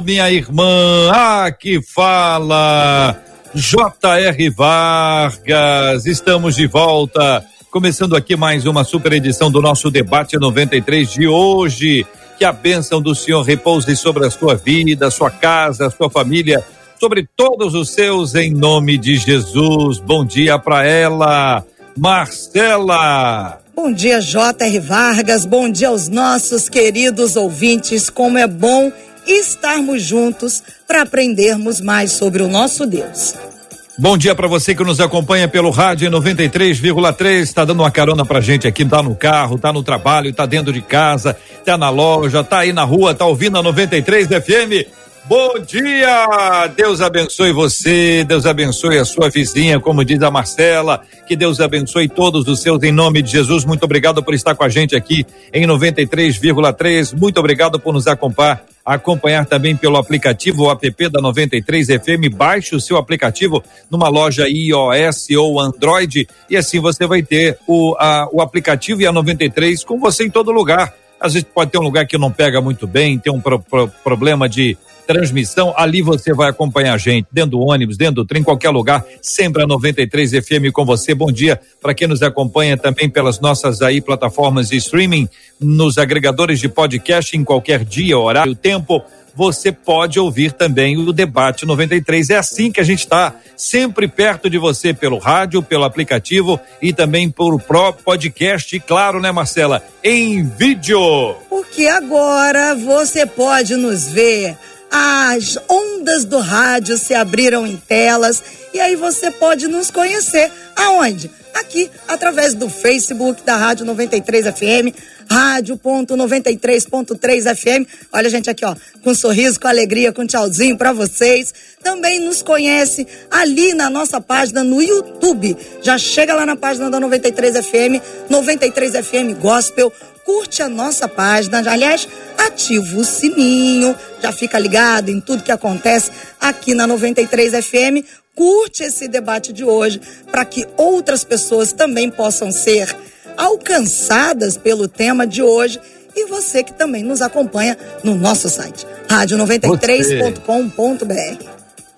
minha irmã, aqui fala J.R. Vargas, estamos de volta, começando aqui mais uma super edição do nosso debate 93 de hoje. Que a bênção do Senhor repouse sobre a sua vida, sua casa, sua família, sobre todos os seus, em nome de Jesus. Bom dia para ela, Marcela. Bom dia, J.R. Vargas. Bom dia aos nossos queridos ouvintes. Como é bom estarmos juntos para aprendermos mais sobre o nosso Deus. Bom dia para você que nos acompanha pelo rádio 93,3. Está dando uma carona pra gente aqui, tá no carro, tá no trabalho, tá dentro de casa, tá na loja, tá aí na rua, tá ouvindo a 93 FM. Bom dia! Deus abençoe você, Deus abençoe a sua vizinha, como diz a Marcela, que Deus abençoe todos os seus em nome de Jesus. Muito obrigado por estar com a gente aqui em 93,3. Muito obrigado por nos acompanhar, acompanhar também pelo aplicativo o app da 93 FM. Baixe o seu aplicativo numa loja iOS ou Android e assim você vai ter o, a, o aplicativo e a 93 com você em todo lugar. Às vezes pode ter um lugar que não pega muito bem, tem um pro, pro, problema de transmissão, ali você vai acompanhar a gente, dentro do ônibus, dentro do trem, em qualquer lugar, sempre a 93 FM com você. Bom dia para quem nos acompanha também pelas nossas aí plataformas de streaming, nos agregadores de podcast em qualquer dia, horário, tempo você pode ouvir também o debate 93. É assim que a gente está, sempre perto de você pelo rádio, pelo aplicativo e também por próprio podcast, e claro, né, Marcela, em vídeo. Porque agora você pode nos ver as ondas do rádio se abriram em telas e aí você pode nos conhecer. Aonde? Aqui, através do Facebook da Rádio 93 FM, rádio.93.3 FM. Olha a gente aqui, ó, com sorriso, com alegria, com um tchauzinho para vocês. Também nos conhece ali na nossa página no YouTube. Já chega lá na página da 93 FM, 93 FM Gospel curte a nossa página, aliás, ativa o sininho, já fica ligado em tudo que acontece aqui na 93 FM. Curte esse debate de hoje para que outras pessoas também possam ser alcançadas pelo tema de hoje e você que também nos acompanha no nosso site rádio93.com.br.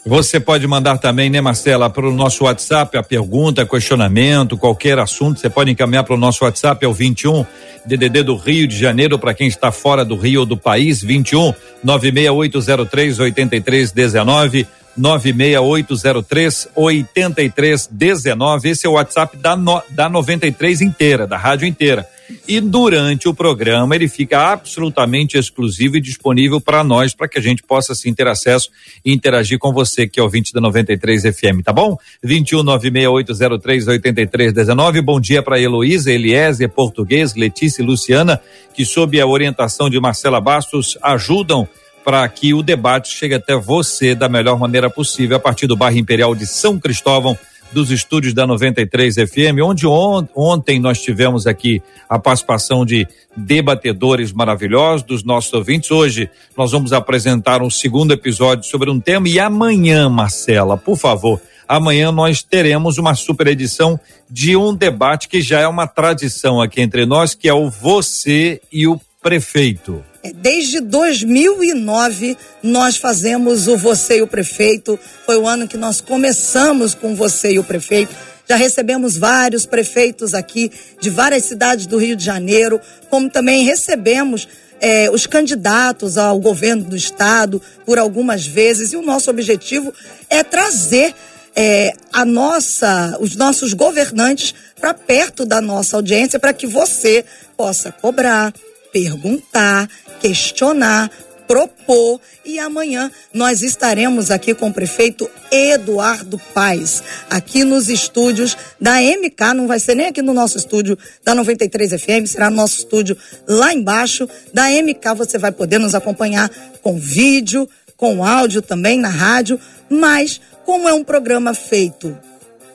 Você pode mandar também, né, Marcela, para o nosso WhatsApp a pergunta, questionamento, qualquer assunto. Você pode encaminhar para o nosso WhatsApp, é o 21 DDD do Rio de Janeiro, para quem está fora do Rio ou do país, 21 96803 8319. 96803 8319. Esse é o WhatsApp da, no, da 93 inteira, da rádio inteira. E durante o programa ele fica absolutamente exclusivo e disponível para nós, para que a gente possa sim ter acesso e interagir com você, que é o 20 da 93 FM, tá bom? 21 96803 8319. Bom dia para Heloísa, Eliezer, Português, Letícia e Luciana, que sob a orientação de Marcela Bastos ajudam para que o debate chegue até você da melhor maneira possível a partir do bairro Imperial de São Cristóvão dos estúdios da 93 FM, onde on, ontem nós tivemos aqui a participação de debatedores maravilhosos dos nossos ouvintes. Hoje nós vamos apresentar um segundo episódio sobre um tema e amanhã, Marcela, por favor, amanhã nós teremos uma super edição de um debate que já é uma tradição aqui entre nós, que é o você e o prefeito. É, desde 2009 nós fazemos o Você e o Prefeito. Foi o ano que nós começamos com Você e o Prefeito. Já recebemos vários prefeitos aqui de várias cidades do Rio de Janeiro, como também recebemos é, os candidatos ao governo do estado por algumas vezes. E o nosso objetivo é trazer é, a nossa, os nossos governantes para perto da nossa audiência, para que você possa cobrar, perguntar, questionar, propor. E amanhã nós estaremos aqui com o prefeito Eduardo Paes, aqui nos estúdios da MK, não vai ser nem aqui no nosso estúdio da 93 FM, será no nosso estúdio lá embaixo da MK, você vai poder nos acompanhar com vídeo, com áudio também na rádio, mas como é um programa feito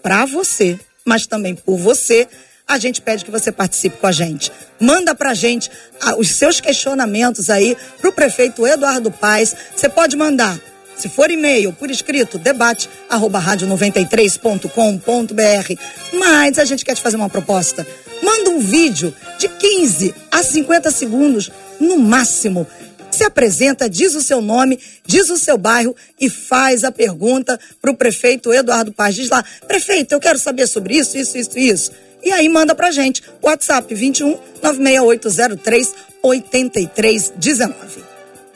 para você, mas também por você, a gente pede que você participe com a gente. Manda pra gente ah, os seus questionamentos aí pro prefeito Eduardo Paes. Você pode mandar se for e-mail, por escrito, debate arroba rádio93.com.br. Mas a gente quer te fazer uma proposta. Manda um vídeo de 15 a 50 segundos, no máximo. Se apresenta, diz o seu nome, diz o seu bairro e faz a pergunta para o prefeito Eduardo Paz. Diz lá, prefeito, eu quero saber sobre isso, isso, isso, isso. E aí manda pra gente. WhatsApp 21 96803 8319.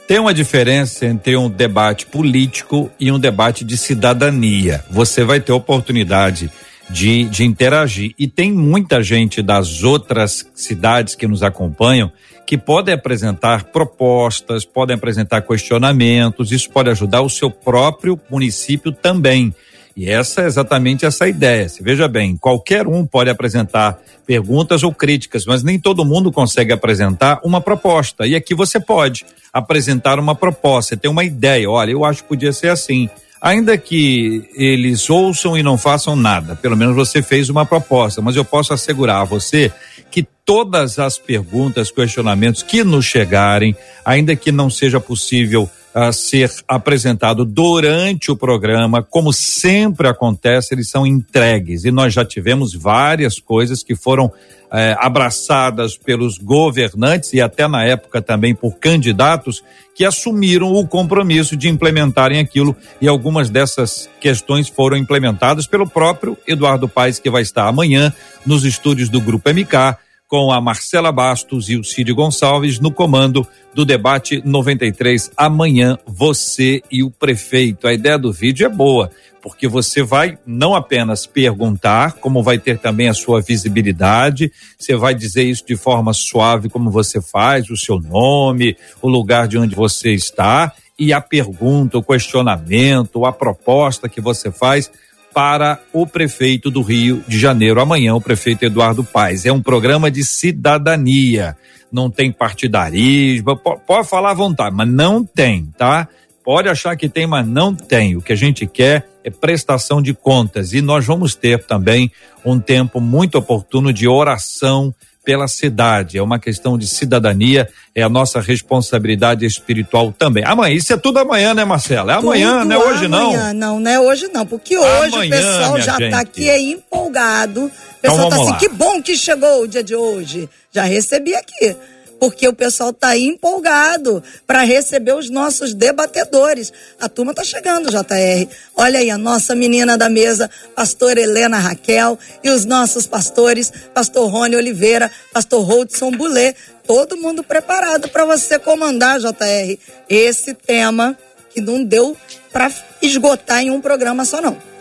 Tem uma diferença entre um debate político e um debate de cidadania. Você vai ter oportunidade de, de interagir. E tem muita gente das outras cidades que nos acompanham que podem apresentar propostas, podem apresentar questionamentos, isso pode ajudar o seu próprio município também. E essa é exatamente essa ideia. Se veja bem, qualquer um pode apresentar perguntas ou críticas, mas nem todo mundo consegue apresentar uma proposta. E aqui você pode apresentar uma proposta, ter uma ideia. Olha, eu acho que podia ser assim. Ainda que eles ouçam e não façam nada, pelo menos você fez uma proposta, mas eu posso assegurar a você que todas as perguntas, questionamentos que nos chegarem, ainda que não seja possível a ser apresentado durante o programa, como sempre acontece, eles são entregues. E nós já tivemos várias coisas que foram eh, abraçadas pelos governantes e até na época também por candidatos que assumiram o compromisso de implementarem aquilo e algumas dessas questões foram implementadas pelo próprio Eduardo Paes, que vai estar amanhã nos estúdios do Grupo MK com a Marcela Bastos e o Cid Gonçalves no comando do debate 93. Amanhã, você e o prefeito. A ideia do vídeo é boa, porque você vai não apenas perguntar, como vai ter também a sua visibilidade, você vai dizer isso de forma suave, como você faz, o seu nome, o lugar de onde você está, e a pergunta, o questionamento, a proposta que você faz para o prefeito do Rio de Janeiro. Amanhã, o prefeito Eduardo Paes. É um programa de cidadania. Não tem partidarismo. Pode falar à vontade, mas não tem, tá? Pode achar que tem, mas não tem. O que a gente quer é prestação de contas. E nós vamos ter também um tempo muito oportuno de oração pela cidade. É uma questão de cidadania, é a nossa responsabilidade espiritual também. Amanhã, isso é tudo amanhã, né, Marcela? É amanhã, tudo não é hoje amanhã, não? Não, não é hoje não, porque hoje amanhã, o pessoal já está aqui é empolgado. O pessoal então, tá assim, lá. que bom que chegou o dia de hoje. Já recebi aqui porque o pessoal está empolgado para receber os nossos debatedores. A turma está chegando, JR. Olha aí a nossa menina da mesa, pastor Helena Raquel, e os nossos pastores, pastor Rony Oliveira, pastor Holdson Boulet, todo mundo preparado para você comandar, JR, esse tema que não deu para esgotar em um programa só não.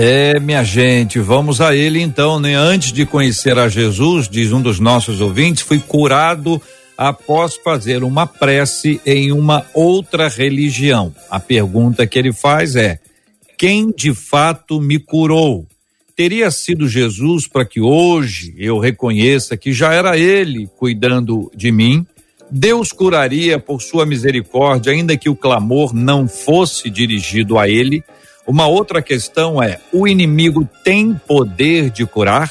É, minha gente, vamos a ele então, né? Antes de conhecer a Jesus, diz um dos nossos ouvintes, fui curado após fazer uma prece em uma outra religião. A pergunta que ele faz é: quem de fato me curou? Teria sido Jesus para que hoje eu reconheça que já era ele cuidando de mim? Deus curaria por sua misericórdia, ainda que o clamor não fosse dirigido a ele? Uma outra questão é: o inimigo tem poder de curar?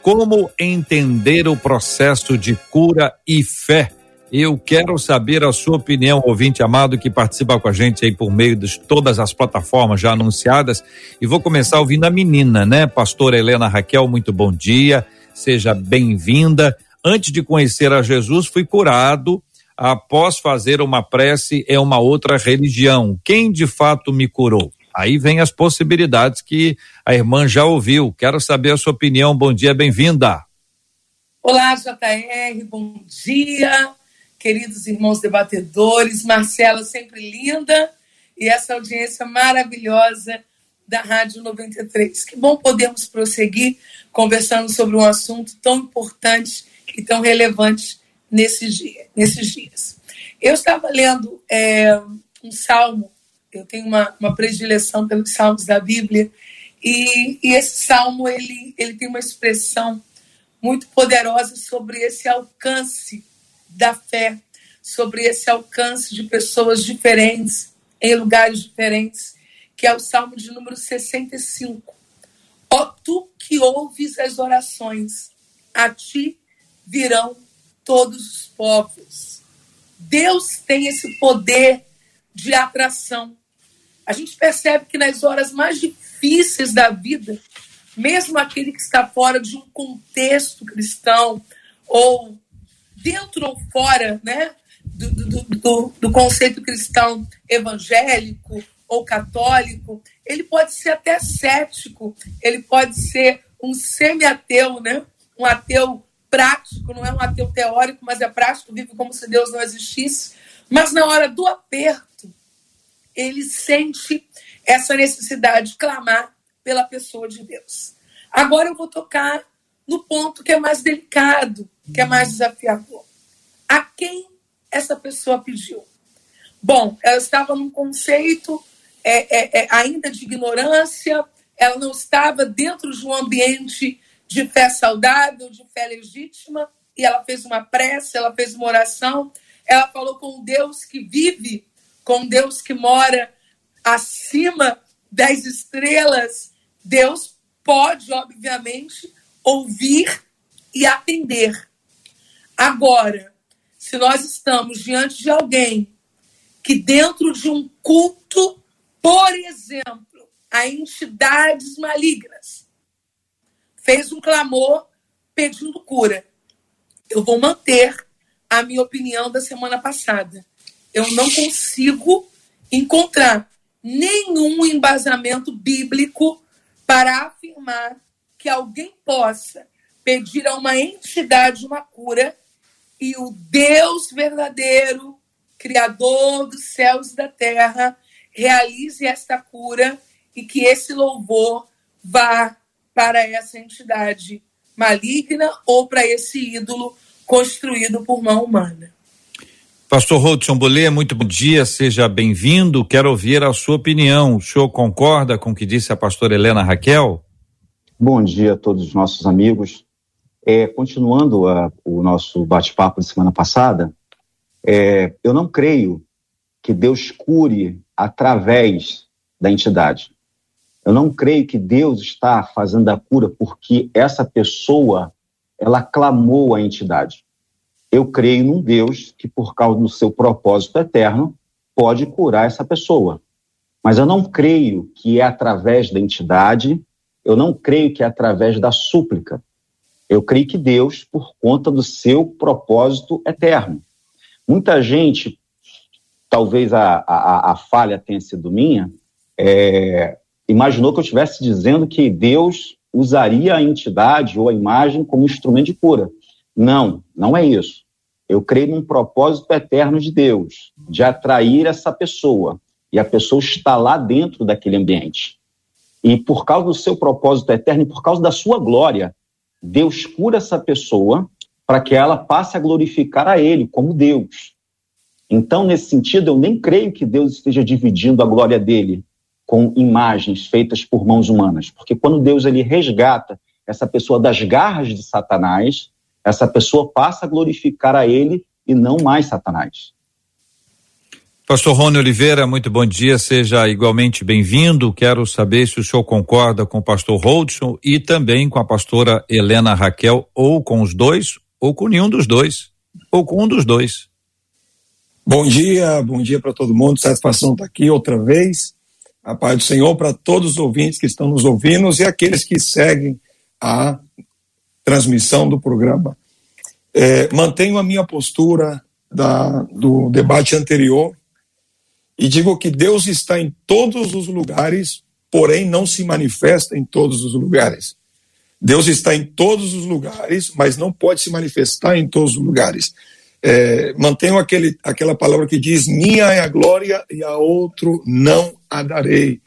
Como entender o processo de cura e fé? Eu quero saber a sua opinião, ouvinte amado, que participa com a gente aí por meio de todas as plataformas já anunciadas. E vou começar ouvindo a menina, né? Pastora Helena Raquel, muito bom dia. Seja bem-vinda. Antes de conhecer a Jesus, fui curado. Após fazer uma prece, é uma outra religião. Quem de fato me curou? Aí vem as possibilidades que a irmã já ouviu. Quero saber a sua opinião. Bom dia, bem-vinda. Olá, JR, bom dia, queridos irmãos debatedores. Marcela, sempre linda, e essa audiência maravilhosa da Rádio 93. Que bom podermos prosseguir conversando sobre um assunto tão importante e tão relevante nesses dias. Nesses dias. Eu estava lendo é, um salmo eu tenho uma, uma predileção pelos salmos da Bíblia, e, e esse salmo ele, ele tem uma expressão muito poderosa sobre esse alcance da fé, sobre esse alcance de pessoas diferentes em lugares diferentes, que é o Salmo de número 65. Ó tu que ouves as orações, a ti virão todos os povos. Deus tem esse poder de atração. A gente percebe que nas horas mais difíceis da vida, mesmo aquele que está fora de um contexto cristão, ou dentro ou fora né, do, do, do, do conceito cristão evangélico ou católico, ele pode ser até cético, ele pode ser um semi-ateu, né? um ateu prático, não é um ateu teórico, mas é prático, vive como se Deus não existisse. Mas na hora do aperto, ele sente essa necessidade de clamar pela pessoa de Deus. Agora eu vou tocar no ponto que é mais delicado, que é mais desafiador. A quem essa pessoa pediu? Bom, ela estava num conceito é, é, é, ainda de ignorância, ela não estava dentro de um ambiente de fé saudável, de fé legítima, e ela fez uma prece, ela fez uma oração, ela falou com um Deus que vive, com Deus que mora acima das estrelas. Deus pode, obviamente, ouvir e atender. Agora, se nós estamos diante de alguém que, dentro de um culto, por exemplo, a entidades malignas, fez um clamor pedindo cura. Eu vou manter a minha opinião da semana passada. Eu não consigo encontrar nenhum embasamento bíblico para afirmar que alguém possa pedir a uma entidade uma cura e o Deus verdadeiro, Criador dos céus e da terra, realize esta cura e que esse louvor vá para essa entidade maligna ou para esse ídolo construído por mão humana. Pastor Rodson Bolê, muito bom dia, seja bem-vindo. Quero ouvir a sua opinião. O senhor concorda com o que disse a pastora Helena Raquel? Bom dia a todos os nossos amigos. É, continuando a, o nosso bate-papo de semana passada, é, eu não creio que Deus cure através da entidade. Eu não creio que Deus está fazendo a cura porque essa pessoa ela clamou a entidade. Eu creio num Deus que, por causa do seu propósito eterno, pode curar essa pessoa. Mas eu não creio que é através da entidade eu não creio que é através da súplica. Eu creio que Deus, por conta do seu propósito eterno. Muita gente, talvez a, a, a falha tenha sido minha, é, imaginou que eu estivesse dizendo que Deus usaria a entidade ou a imagem como instrumento de cura. Não, não é isso. Eu creio num propósito eterno de Deus, de atrair essa pessoa. E a pessoa está lá dentro daquele ambiente. E por causa do seu propósito eterno e por causa da sua glória, Deus cura essa pessoa para que ela passe a glorificar a Ele como Deus. Então, nesse sentido, eu nem creio que Deus esteja dividindo a glória dele com imagens feitas por mãos humanas, porque quando Deus ele resgata essa pessoa das garras de Satanás, essa pessoa passa a glorificar a Ele e não mais Satanás. Pastor Rony Oliveira, muito bom dia, seja igualmente bem-vindo. Quero saber se o senhor concorda com o pastor Holdson e também com a pastora Helena Raquel, ou com os dois, ou com nenhum dos dois, ou com um dos dois. Bom dia, bom dia para todo mundo, satisfação estar aqui outra vez. A paz do Senhor para todos os ouvintes que estão nos ouvindo e aqueles que seguem a transmissão do programa. É, mantenho a minha postura da, do debate anterior e digo que Deus está em todos os lugares, porém não se manifesta em todos os lugares. Deus está em todos os lugares, mas não pode se manifestar em todos os lugares. É, mantenho aquele, aquela palavra que diz: Minha é a glória e a outro não a darei.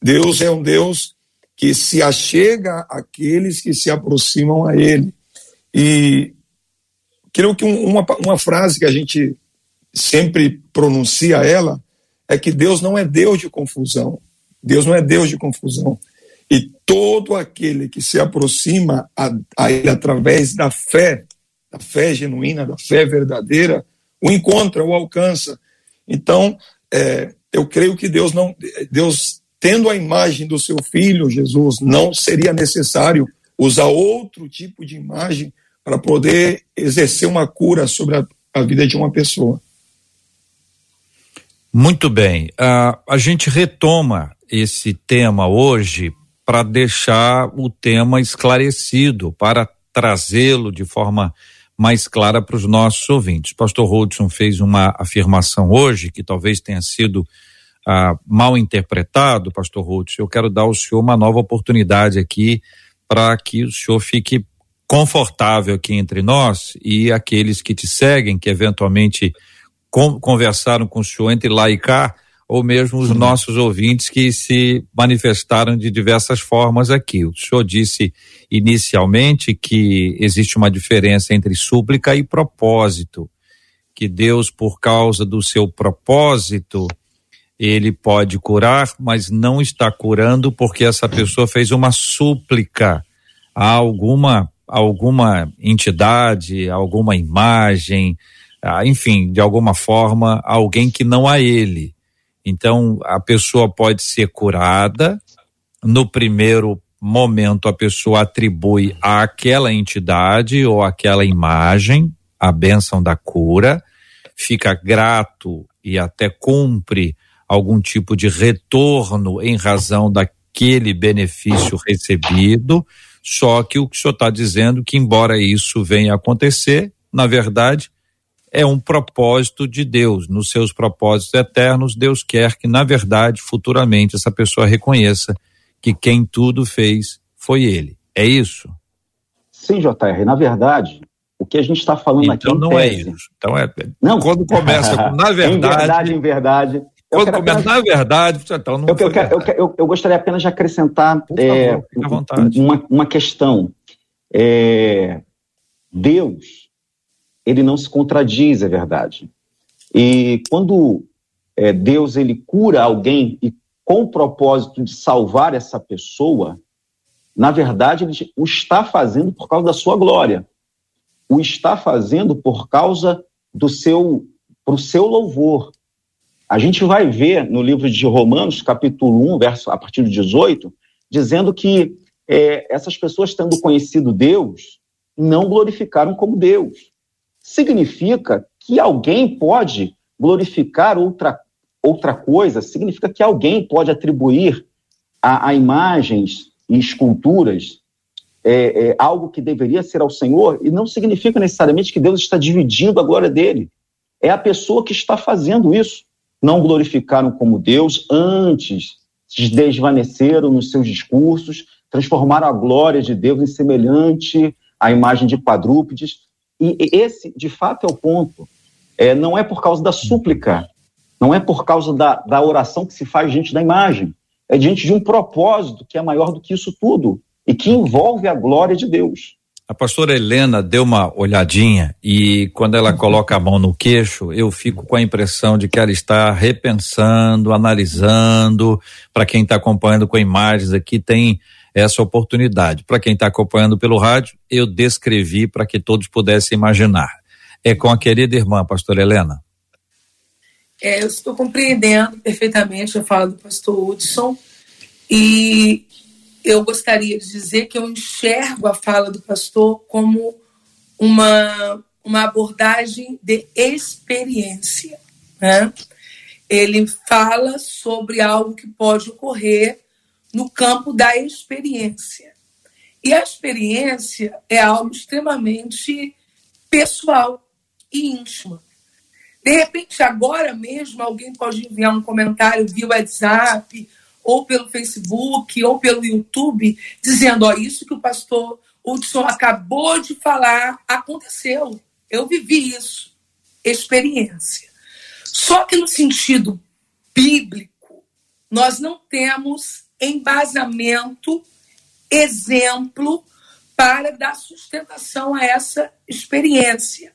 Deus é um Deus que se achega àqueles que se aproximam a Ele. E creio que uma, uma frase que a gente sempre pronuncia ela é que Deus não é Deus de confusão. Deus não é Deus de confusão. E todo aquele que se aproxima a, a Ele através da fé, da fé genuína, da fé verdadeira, o encontra, o alcança. Então, é, eu creio que Deus não, Deus tendo a imagem do seu filho Jesus, não seria necessário usar outro tipo de imagem para poder exercer uma cura sobre a, a vida de uma pessoa. Muito bem. Uh, a gente retoma esse tema hoje para deixar o tema esclarecido, para trazê-lo de forma mais clara para os nossos ouvintes. Pastor Rodson fez uma afirmação hoje que talvez tenha sido ah, mal interpretado, Pastor Rodson. Eu quero dar ao senhor uma nova oportunidade aqui para que o senhor fique confortável aqui entre nós e aqueles que te seguem, que eventualmente conversaram com o senhor entre lá e cá, ou mesmo os nossos ouvintes que se manifestaram de diversas formas aqui. O senhor disse inicialmente que existe uma diferença entre súplica e propósito, que Deus, por causa do seu propósito, ele pode curar, mas não está curando porque essa pessoa fez uma súplica a alguma alguma entidade, alguma imagem, enfim, de alguma forma, alguém que não a ele. Então, a pessoa pode ser curada. No primeiro momento, a pessoa atribui àquela entidade ou àquela imagem a bênção da cura, fica grato e até cumpre algum tipo de retorno em razão daquele benefício recebido. Só que o que o senhor está dizendo que, embora isso venha a acontecer, na verdade, é um propósito de Deus. Nos seus propósitos eternos, Deus quer que, na verdade, futuramente, essa pessoa reconheça que quem tudo fez foi Ele. É isso? Sim, JR. Na verdade, o que a gente está falando então, aqui. Então não é isso. Então é. Não. Quando começa com na verdade. em verdade, em verdade. Quando começa apenas... na verdade, então não eu, eu, eu, eu, eu gostaria apenas de acrescentar é, uma, uma questão. É, Deus ele não se contradiz, é verdade. E quando é, Deus ele cura alguém e com o propósito de salvar essa pessoa, na verdade ele o está fazendo por causa da sua glória. O está fazendo por causa do seu pro seu louvor. A gente vai ver no livro de Romanos, capítulo 1, verso a partir do 18, dizendo que é, essas pessoas tendo conhecido Deus, não glorificaram como Deus significa que alguém pode glorificar outra, outra coisa, significa que alguém pode atribuir a, a imagens e esculturas é, é, algo que deveria ser ao Senhor, e não significa necessariamente que Deus está dividindo a glória dele. É a pessoa que está fazendo isso. Não glorificaram como Deus, antes se desvaneceram nos seus discursos, transformaram a glória de Deus em semelhante à imagem de quadrúpedes, e esse, de fato, é o ponto. É, não é por causa da súplica, não é por causa da, da oração que se faz diante da imagem, é diante de um propósito que é maior do que isso tudo e que envolve a glória de Deus. A pastora Helena deu uma olhadinha e quando ela coloca a mão no queixo, eu fico com a impressão de que ela está repensando, analisando. Para quem está acompanhando com imagens aqui, tem essa oportunidade. Para quem está acompanhando pelo rádio, eu descrevi para que todos pudessem imaginar. É com a querida irmã, pastora Helena. É, eu estou compreendendo perfeitamente a fala do pastor Hudson e eu gostaria de dizer que eu enxergo a fala do pastor como uma, uma abordagem de experiência. Né? Ele fala sobre algo que pode ocorrer no campo da experiência. E a experiência é algo extremamente pessoal e íntimo. De repente, agora mesmo, alguém pode enviar um comentário via WhatsApp, ou pelo Facebook, ou pelo YouTube, dizendo: Ó, isso que o pastor Hudson acabou de falar aconteceu. Eu vivi isso. Experiência. Só que no sentido bíblico, nós não temos embasamento, exemplo para dar sustentação a essa experiência.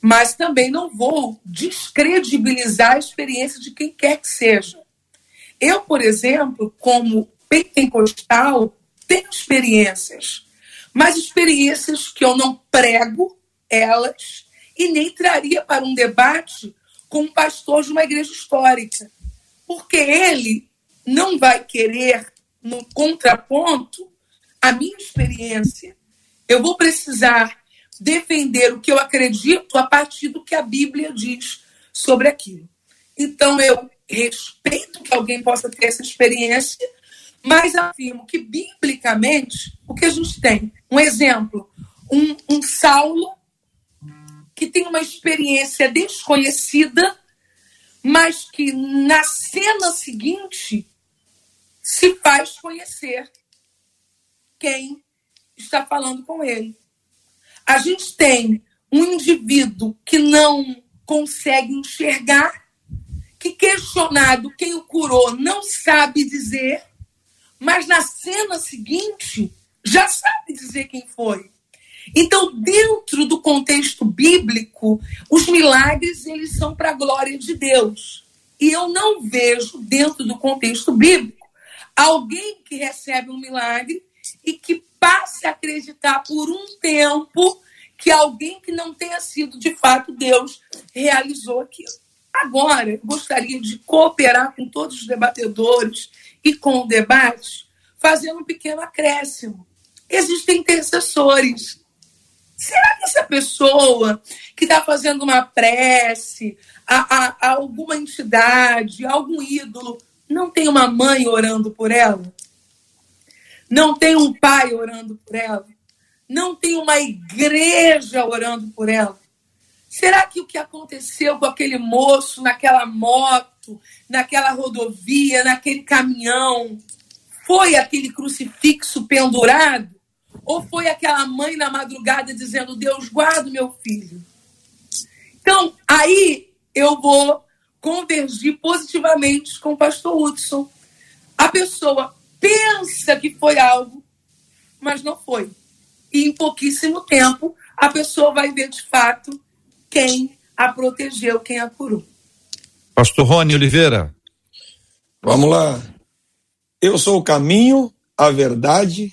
Mas também não vou descredibilizar a experiência de quem quer que seja. Eu, por exemplo, como pentecostal, tenho experiências, mas experiências que eu não prego elas e nem traria para um debate com um pastor de uma igreja histórica. Porque ele não vai querer, no contraponto, a minha experiência. Eu vou precisar defender o que eu acredito a partir do que a Bíblia diz sobre aquilo. Então, eu respeito que alguém possa ter essa experiência, mas afirmo que, biblicamente, o que a gente tem? Um exemplo, um, um Saulo que tem uma experiência desconhecida, mas que na cena seguinte se faz conhecer quem está falando com ele. A gente tem um indivíduo que não consegue enxergar, que questionado quem o curou não sabe dizer, mas na cena seguinte já sabe dizer quem foi. Então, dentro do contexto bíblico, os milagres eles são para a glória de Deus. E eu não vejo dentro do contexto bíblico alguém que recebe um milagre e que passe a acreditar por um tempo que alguém que não tenha sido de fato Deus realizou aquilo. Agora, gostaria de cooperar com todos os debatedores e com o debate, fazendo um pequeno acréscimo. Existem intercessores. Será que essa pessoa que está fazendo uma prece a, a, a alguma entidade, a algum ídolo, não tem uma mãe orando por ela? Não tem um pai orando por ela? Não tem uma igreja orando por ela? Será que o que aconteceu com aquele moço naquela moto, naquela rodovia, naquele caminhão, foi aquele crucifixo pendurado? Ou foi aquela mãe na madrugada dizendo: Deus, guarda meu filho? Então, aí eu vou convergir positivamente com o pastor Hudson. A pessoa pensa que foi algo, mas não foi. E em pouquíssimo tempo, a pessoa vai ver de fato quem a protegeu, quem a curou. Pastor Rony Oliveira. Vamos lá. Eu sou o caminho, a verdade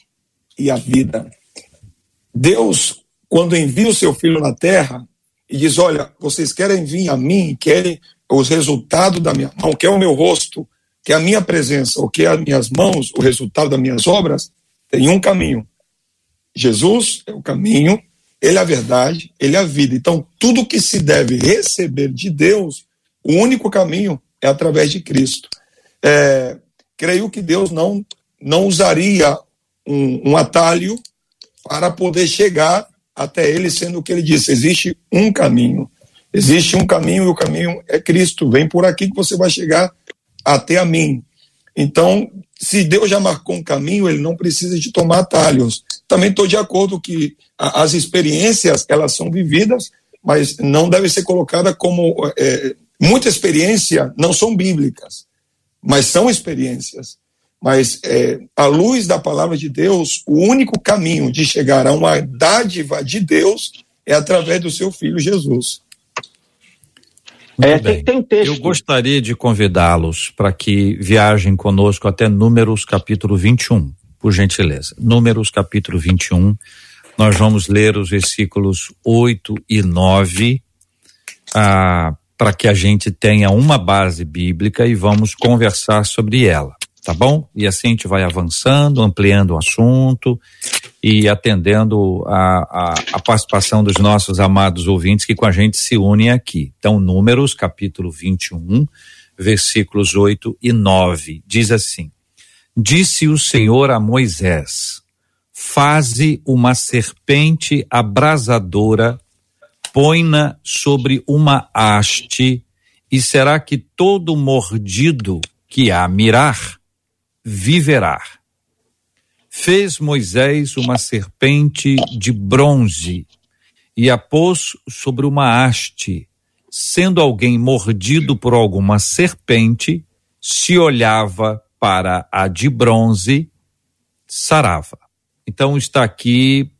e a vida. Deus, quando envia o seu filho na terra e diz: Olha, vocês querem vir a mim, querem os resultados da minha mão, quer o meu rosto, quer a minha presença, ou quer as minhas mãos, o resultado das minhas obras, tem um caminho. Jesus é o caminho, ele é a verdade, ele é a vida. Então, tudo que se deve receber de Deus, o único caminho é através de Cristo. É, creio que Deus não, não usaria um, um atalho para poder chegar até ele, sendo o que ele disse: existe um caminho. Existe um caminho e o caminho é Cristo. Vem por aqui que você vai chegar até a mim. Então, se Deus já marcou um caminho, ele não precisa de tomar atalhos. Também estou de acordo que as experiências, elas são vividas, mas não deve ser colocada como. É, muita experiência não são bíblicas, mas são experiências. Mas, é, à luz da palavra de Deus, o único caminho de chegar a uma dádiva de Deus é através do seu filho Jesus. É, tem, tem texto. Eu gostaria de convidá-los para que viajem conosco até Números capítulo 21, por gentileza. Números capítulo 21. Nós vamos ler os versículos 8 e 9 ah, para que a gente tenha uma base bíblica e vamos conversar sobre ela tá bom? E assim a gente vai avançando, ampliando o assunto e atendendo a, a, a, participação dos nossos amados ouvintes que com a gente se unem aqui. Então, Números, capítulo 21, versículos 8 e 9, diz assim: Disse o Senhor a Moisés: Faze uma serpente abrasadora, põe-na sobre uma haste, e será que todo mordido que a mirar viverá. Fez Moisés uma serpente de bronze e a pôs sobre uma haste. Sendo alguém mordido por alguma serpente, se olhava para a de bronze, sarava. Então está aqui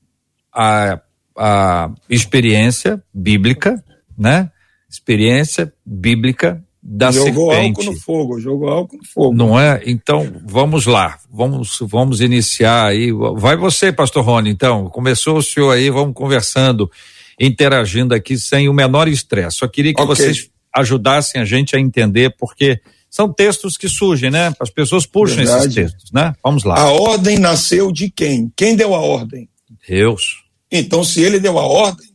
a, a experiência bíblica, né? Experiência bíblica da jogou serpente. álcool no fogo, jogou álcool no fogo. Não é? Então, vamos lá. Vamos vamos iniciar aí. Vai você, pastor Rony, então. Começou o senhor aí, vamos conversando, interagindo aqui sem o menor estresse. Só queria que okay. vocês ajudassem a gente a entender porque são textos que surgem, né? As pessoas puxam Verdade. esses textos, né? Vamos lá. A ordem nasceu de quem? Quem deu a ordem? Deus. Então, se ele deu a ordem,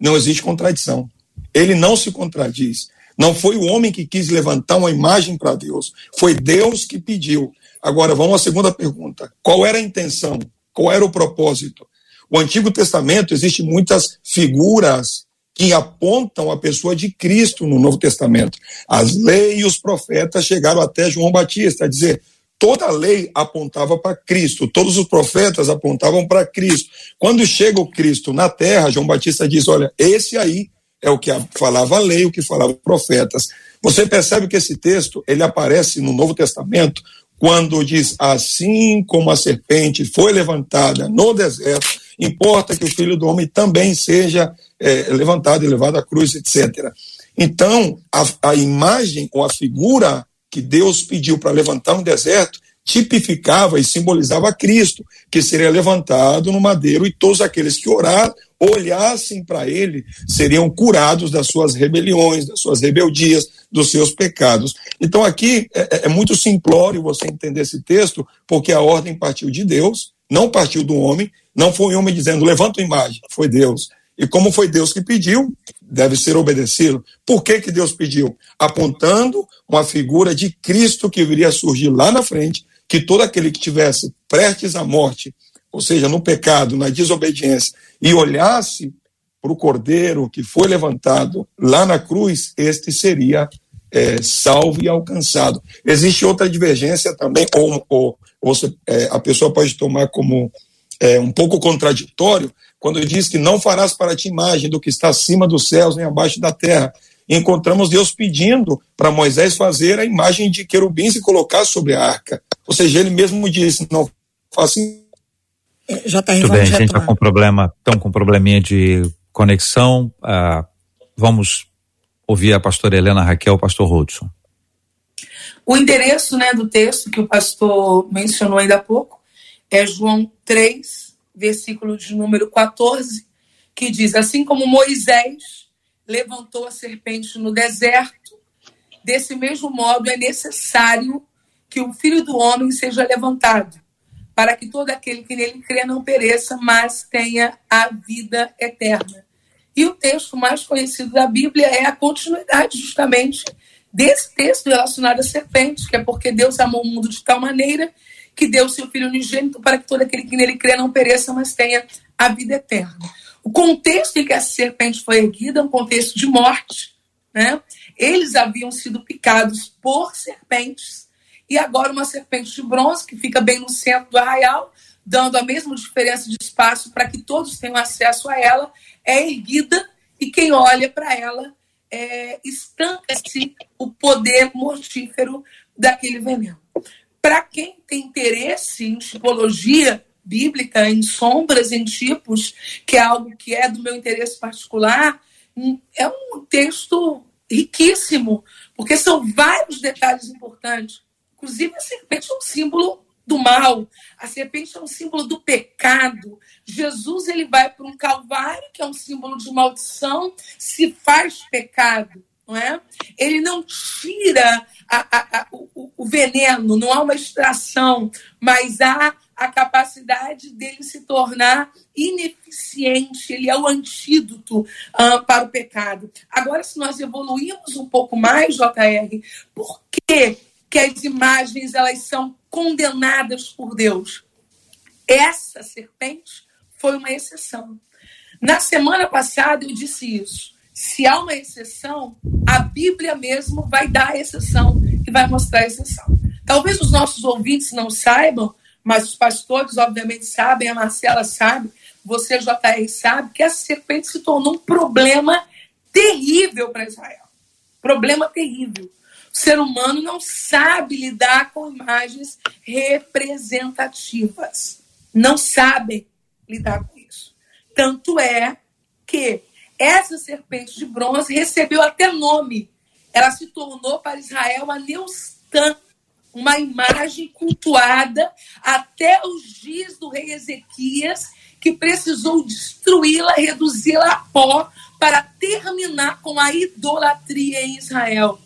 não existe contradição. Ele não se contradiz. Não foi o homem que quis levantar uma imagem para Deus, foi Deus que pediu. Agora, vamos à segunda pergunta. Qual era a intenção? Qual era o propósito? O Antigo Testamento existe muitas figuras que apontam a pessoa de Cristo no Novo Testamento. As leis e os profetas chegaram até João Batista a dizer: toda a lei apontava para Cristo, todos os profetas apontavam para Cristo. Quando chega o Cristo na terra, João Batista diz: olha, esse aí é o que falava a lei, o que falava os profetas. Você percebe que esse texto ele aparece no Novo Testamento quando diz assim como a serpente foi levantada no deserto, importa que o filho do homem também seja é, levantado e levado à cruz, etc. Então, a, a imagem ou a figura que Deus pediu para levantar no deserto tipificava e simbolizava Cristo, que seria levantado no madeiro e todos aqueles que orar, olhassem para ele seriam curados das suas rebeliões, das suas rebeldias, dos seus pecados. Então aqui é, é, é muito simplório você entender esse texto, porque a ordem partiu de Deus, não partiu do homem, não foi o homem dizendo levanta a imagem, foi Deus. E como foi Deus que pediu, deve ser obedecido. Por que, que Deus pediu? Apontando uma figura de Cristo que viria a surgir lá na frente, que todo aquele que tivesse prestes à morte, ou seja, no pecado, na desobediência, e olhasse para o cordeiro que foi levantado lá na cruz, este seria é, salvo e alcançado. Existe outra divergência também, ou, ou, ou é, a pessoa pode tomar como é, um pouco contraditório, quando diz que não farás para ti imagem do que está acima dos céus nem abaixo da terra. E encontramos Deus pedindo para Moisés fazer a imagem de querubins e colocar sobre a arca. Ou seja, ele mesmo disse: não faça. Já está Tudo bem, a gente está com problema, estão com probleminha de conexão. Ah, vamos ouvir a pastora Helena Raquel, o pastor Hudson. O endereço né, do texto que o pastor mencionou ainda há pouco é João 3, versículo de número 14, que diz: Assim como Moisés levantou a serpente no deserto, desse mesmo modo é necessário que o filho do homem seja levantado, para que todo aquele que nele crê não pereça, mas tenha a vida eterna. E o texto mais conhecido da Bíblia é a continuidade, justamente, desse texto relacionado à serpente, que é porque Deus amou o mundo de tal maneira que deu seu Filho unigênito para que todo aquele que nele crê não pereça, mas tenha a vida eterna. O contexto em que a serpente foi erguida é um contexto de morte. Né? Eles haviam sido picados por serpentes, e agora uma serpente de bronze, que fica bem no centro do arraial, dando a mesma diferença de espaço para que todos tenham acesso a ela, é erguida e quem olha para ela é, estanca-se o poder mortífero daquele veneno. Para quem tem interesse em tipologia bíblica, em sombras, em tipos, que é algo que é do meu interesse particular, hum, é um texto riquíssimo, porque são vários detalhes importantes. Inclusive, a serpente é um símbolo do mal, a serpente é um símbolo do pecado. Jesus ele vai para um calvário, que é um símbolo de maldição, se faz pecado não é? Ele não tira a, a, a, o, o, veneno, não há uma extração, mas há a capacidade dele se tornar ineficiente, ele é o antídoto uh, para o pecado. Agora, se nós evoluímos um pouco mais, JR, por que, que as imagens elas são condenadas por Deus? Essa serpente foi uma exceção. Na semana passada eu disse isso se há uma exceção, a Bíblia mesmo vai dar a exceção e vai mostrar a exceção. Talvez os nossos ouvintes não saibam, mas os pastores, obviamente, sabem, a Marcela sabe, você, JR, sabe, que a serpente se tornou um problema terrível para Israel. Problema terrível. O ser humano não sabe lidar com imagens representativas. Não sabem lidar com isso. Tanto é que essa serpente de bronze recebeu até nome. Ela se tornou para Israel a Neustã, uma imagem cultuada até os dias do rei Ezequias, que precisou destruí-la, reduzi-la a pó para terminar com a idolatria em Israel.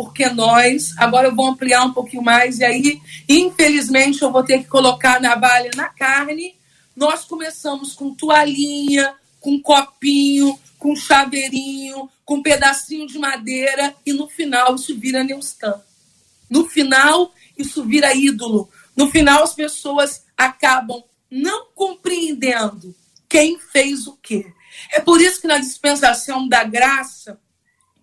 porque nós, agora eu vou ampliar um pouquinho mais, e aí, infelizmente, eu vou ter que colocar a navalha na carne. Nós começamos com toalhinha, com copinho, com chaveirinho, com pedacinho de madeira, e no final isso vira Neustan. No final, isso vira ídolo. No final, as pessoas acabam não compreendendo quem fez o quê. É por isso que na dispensação da graça,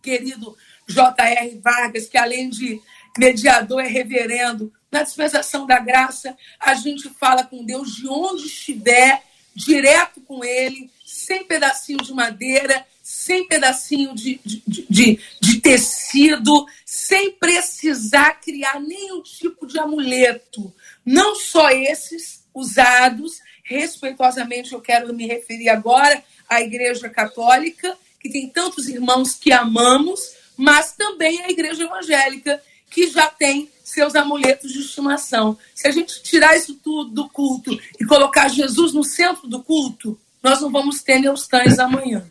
querido J.R. Vargas, que além de mediador é reverendo, na dispensação da graça, a gente fala com Deus de onde estiver, direto com Ele, sem pedacinho de madeira, sem pedacinho de, de, de, de, tecido, sem precisar criar nenhum tipo de amuleto. Não só esses usados, respeitosamente eu quero me referir agora à Igreja Católica, que tem tantos irmãos que amamos, mas também à Igreja Evangélica, que já tem seus amuletos de estimação. Se a gente tirar isso tudo do culto e colocar Jesus no centro do culto, nós não vamos ter Neustães amanhã.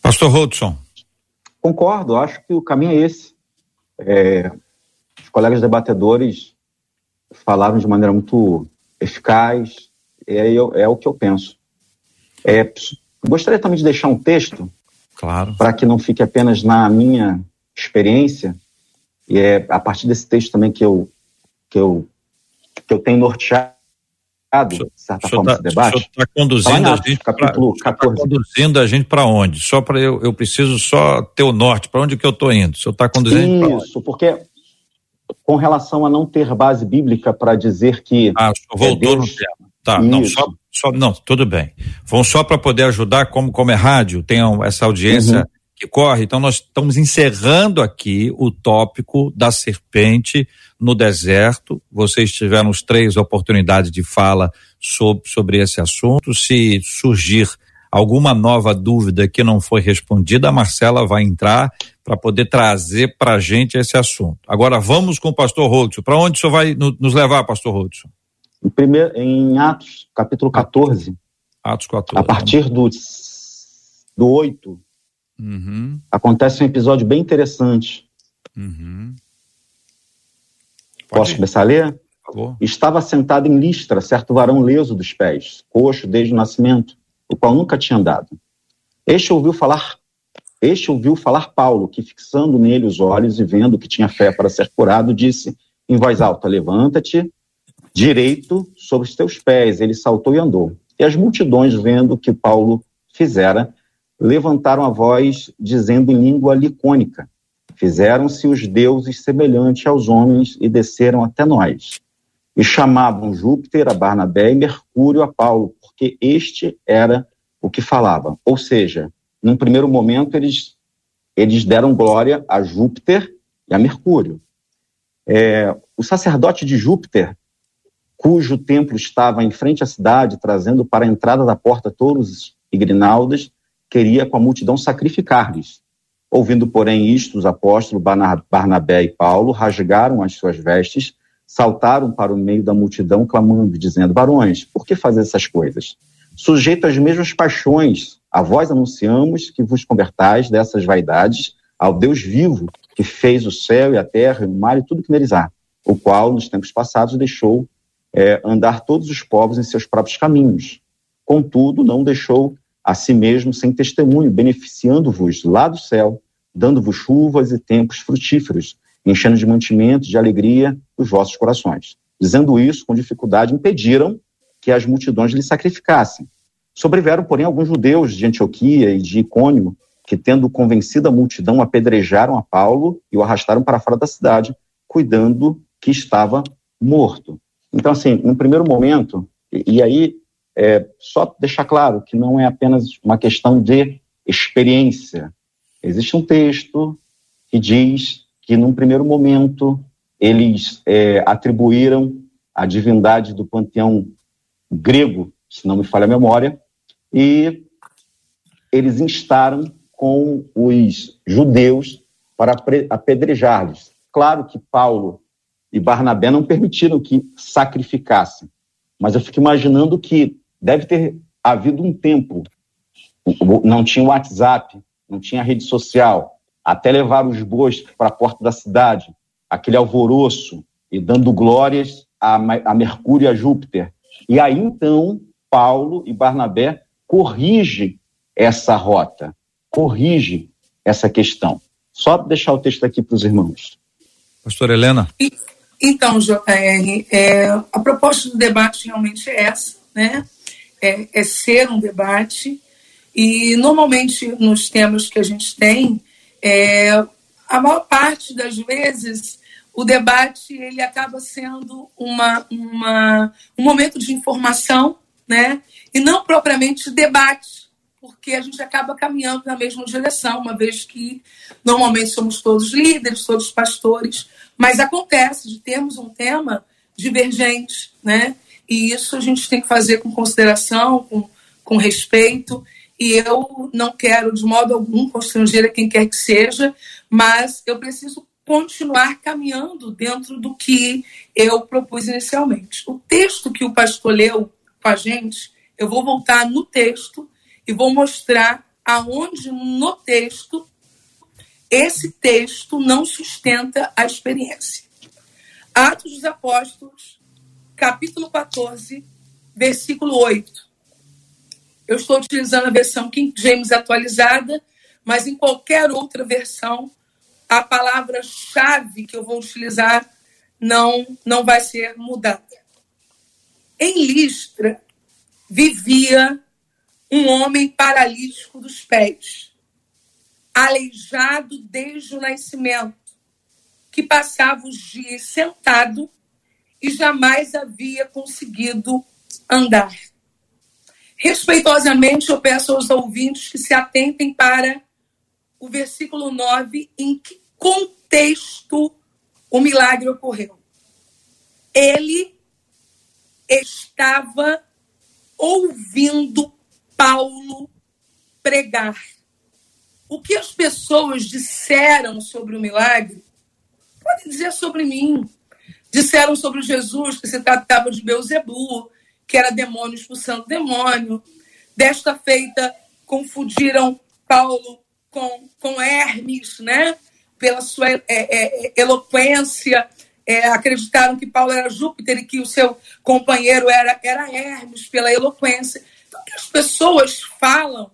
Pastor Hudson. Concordo, acho que o caminho é esse. É, os colegas debatedores falaram de maneira muito eficaz, é, é o que eu penso. É, gostaria também de deixar um texto, claro. para que não fique apenas na minha experiência, e é a partir desse texto também que eu, que eu, que eu tenho norteado de certa forma, tá, esse debate. está conduzindo, a gente capítulo pra, tá conduzindo a gente para onde? Só para eu, eu preciso só ter o norte, para onde que eu estou indo? O senhor está conduzindo Isso, porque com relação a não ter base bíblica para dizer que. Ah, o senhor voltou é Deus... no tema. Tá, Isso. não, só, só, não, tudo bem. Vão só para poder ajudar, como, como é rádio, tem essa audiência uhum. Que corre, então nós estamos encerrando aqui o tópico da serpente no deserto. Vocês tiveram os três oportunidades de fala sobre, sobre esse assunto. Se surgir alguma nova dúvida que não foi respondida, a Marcela vai entrar para poder trazer para a gente esse assunto. Agora vamos com o pastor Rodson. Para onde o senhor vai nos levar, pastor Rodson? Em, primeiro, em Atos, capítulo 14. Atos 14. A partir do, do 8, uhum. acontece um episódio bem interessante. Uhum. Posso começar a ler? Estava sentado em Listra certo varão leso dos pés, coxo desde o nascimento, o qual nunca tinha andado. Este ouviu falar, este ouviu falar Paulo, que fixando nele os olhos e vendo que tinha fé para ser curado, disse em voz alta: Levanta-te direito sobre os teus pés. Ele saltou e andou. E as multidões, vendo o que Paulo fizera, levantaram a voz, dizendo em língua licônica: Fizeram-se os deuses semelhantes aos homens e desceram até nós. E chamavam Júpiter a Barnabé e Mercúrio a Paulo, porque este era o que falava. Ou seja, num primeiro momento eles, eles deram glória a Júpiter e a Mercúrio. É, o sacerdote de Júpiter, cujo templo estava em frente à cidade, trazendo para a entrada da porta touros e grinaldas, queria com a multidão sacrificar-lhes. Ouvindo, porém, isto, os apóstolos Barnabé e Paulo rasgaram as suas vestes, saltaram para o meio da multidão, clamando, dizendo: Varões, por que fazer essas coisas? Sujeito às mesmas paixões, a vós anunciamos que vos convertais dessas vaidades ao Deus vivo, que fez o céu e a terra e o mar e tudo que neles há, o qual, nos tempos passados, deixou é, andar todos os povos em seus próprios caminhos. Contudo, não deixou a si mesmo sem testemunho, beneficiando-vos lá do céu, dando-vos chuvas e tempos frutíferos, enchendo de mantimento, de alegria os vossos corações. Dizendo isso, com dificuldade, impediram que as multidões lhe sacrificassem. Sobreveram, porém, alguns judeus de Antioquia e de Icônio, que, tendo convencido a multidão, apedrejaram a Paulo e o arrastaram para fora da cidade, cuidando que estava morto. Então, assim, no primeiro momento, e, e aí é, só deixar claro que não é apenas uma questão de experiência. Existe um texto que diz que, num primeiro momento, eles é, atribuíram a divindade do panteão grego, se não me falha a memória, e eles instaram com os judeus para apedrejar-lhes. Claro que Paulo e Barnabé não permitiram que sacrificassem, mas eu fico imaginando que deve ter havido um tempo, não tinha WhatsApp, não tinha rede social, até levar os bois para a porta da cidade, aquele alvoroço, e dando glórias a, a Mercúrio e a Júpiter. E aí então Paulo e Barnabé corrigem essa rota, corrigem essa questão. Só deixar o texto aqui para os irmãos. Pastor Helena. Então, JR, é, a proposta do debate realmente é essa, né? É, é, ser um debate e normalmente nos temas que a gente tem, é, a maior parte das vezes o debate ele acaba sendo uma, uma, um momento de informação, né? E não propriamente debate, porque a gente acaba caminhando na mesma direção, uma vez que normalmente somos todos líderes, todos pastores, mas acontece de termos um tema divergente, né? E isso a gente tem que fazer com consideração, com, com respeito. E eu não quero, de modo algum, constranger a quem quer que seja, mas eu preciso continuar caminhando dentro do que eu propus inicialmente. O texto que o pastor leu com a gente, eu vou voltar no texto e vou mostrar aonde no texto esse texto não sustenta a experiência. Atos dos Apóstolos, capítulo 14, versículo 8. Eu estou utilizando a versão King James atualizada, mas em qualquer outra versão a palavra-chave que eu vou utilizar não, não vai ser mudada. Em Listra vivia um homem paralítico dos pés, aleijado desde o nascimento, que passava os dias sentado e jamais havia conseguido andar. Respeitosamente, eu peço aos ouvintes que se atentem para o versículo 9, em que contexto o milagre ocorreu. Ele estava ouvindo Paulo pregar. O que as pessoas disseram sobre o milagre, pode dizer sobre mim. Disseram sobre Jesus que se tratava de Beuzebu, que era demônio expulsando demônio. Desta feita, confundiram Paulo com, com Hermes, né? pela sua é, é, é, eloquência, é, acreditaram que Paulo era Júpiter e que o seu companheiro era, era Hermes, pela eloquência. Então, que as pessoas falam,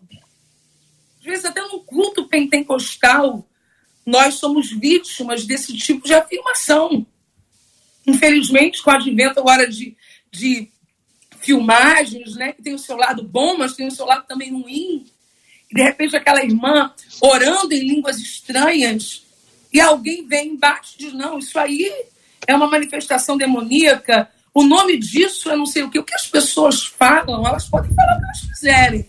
às vezes até no culto pentecostal, nós somos vítimas desse tipo de afirmação. Infelizmente, com o advento agora de, de filmagens, né, que tem o seu lado bom, mas tem o seu lado também ruim, e de repente aquela irmã orando em línguas estranhas, e alguém vem embaixo e diz: não, isso aí é uma manifestação demoníaca, o nome disso é não sei o que. O que as pessoas falam, elas podem falar o que elas quiserem.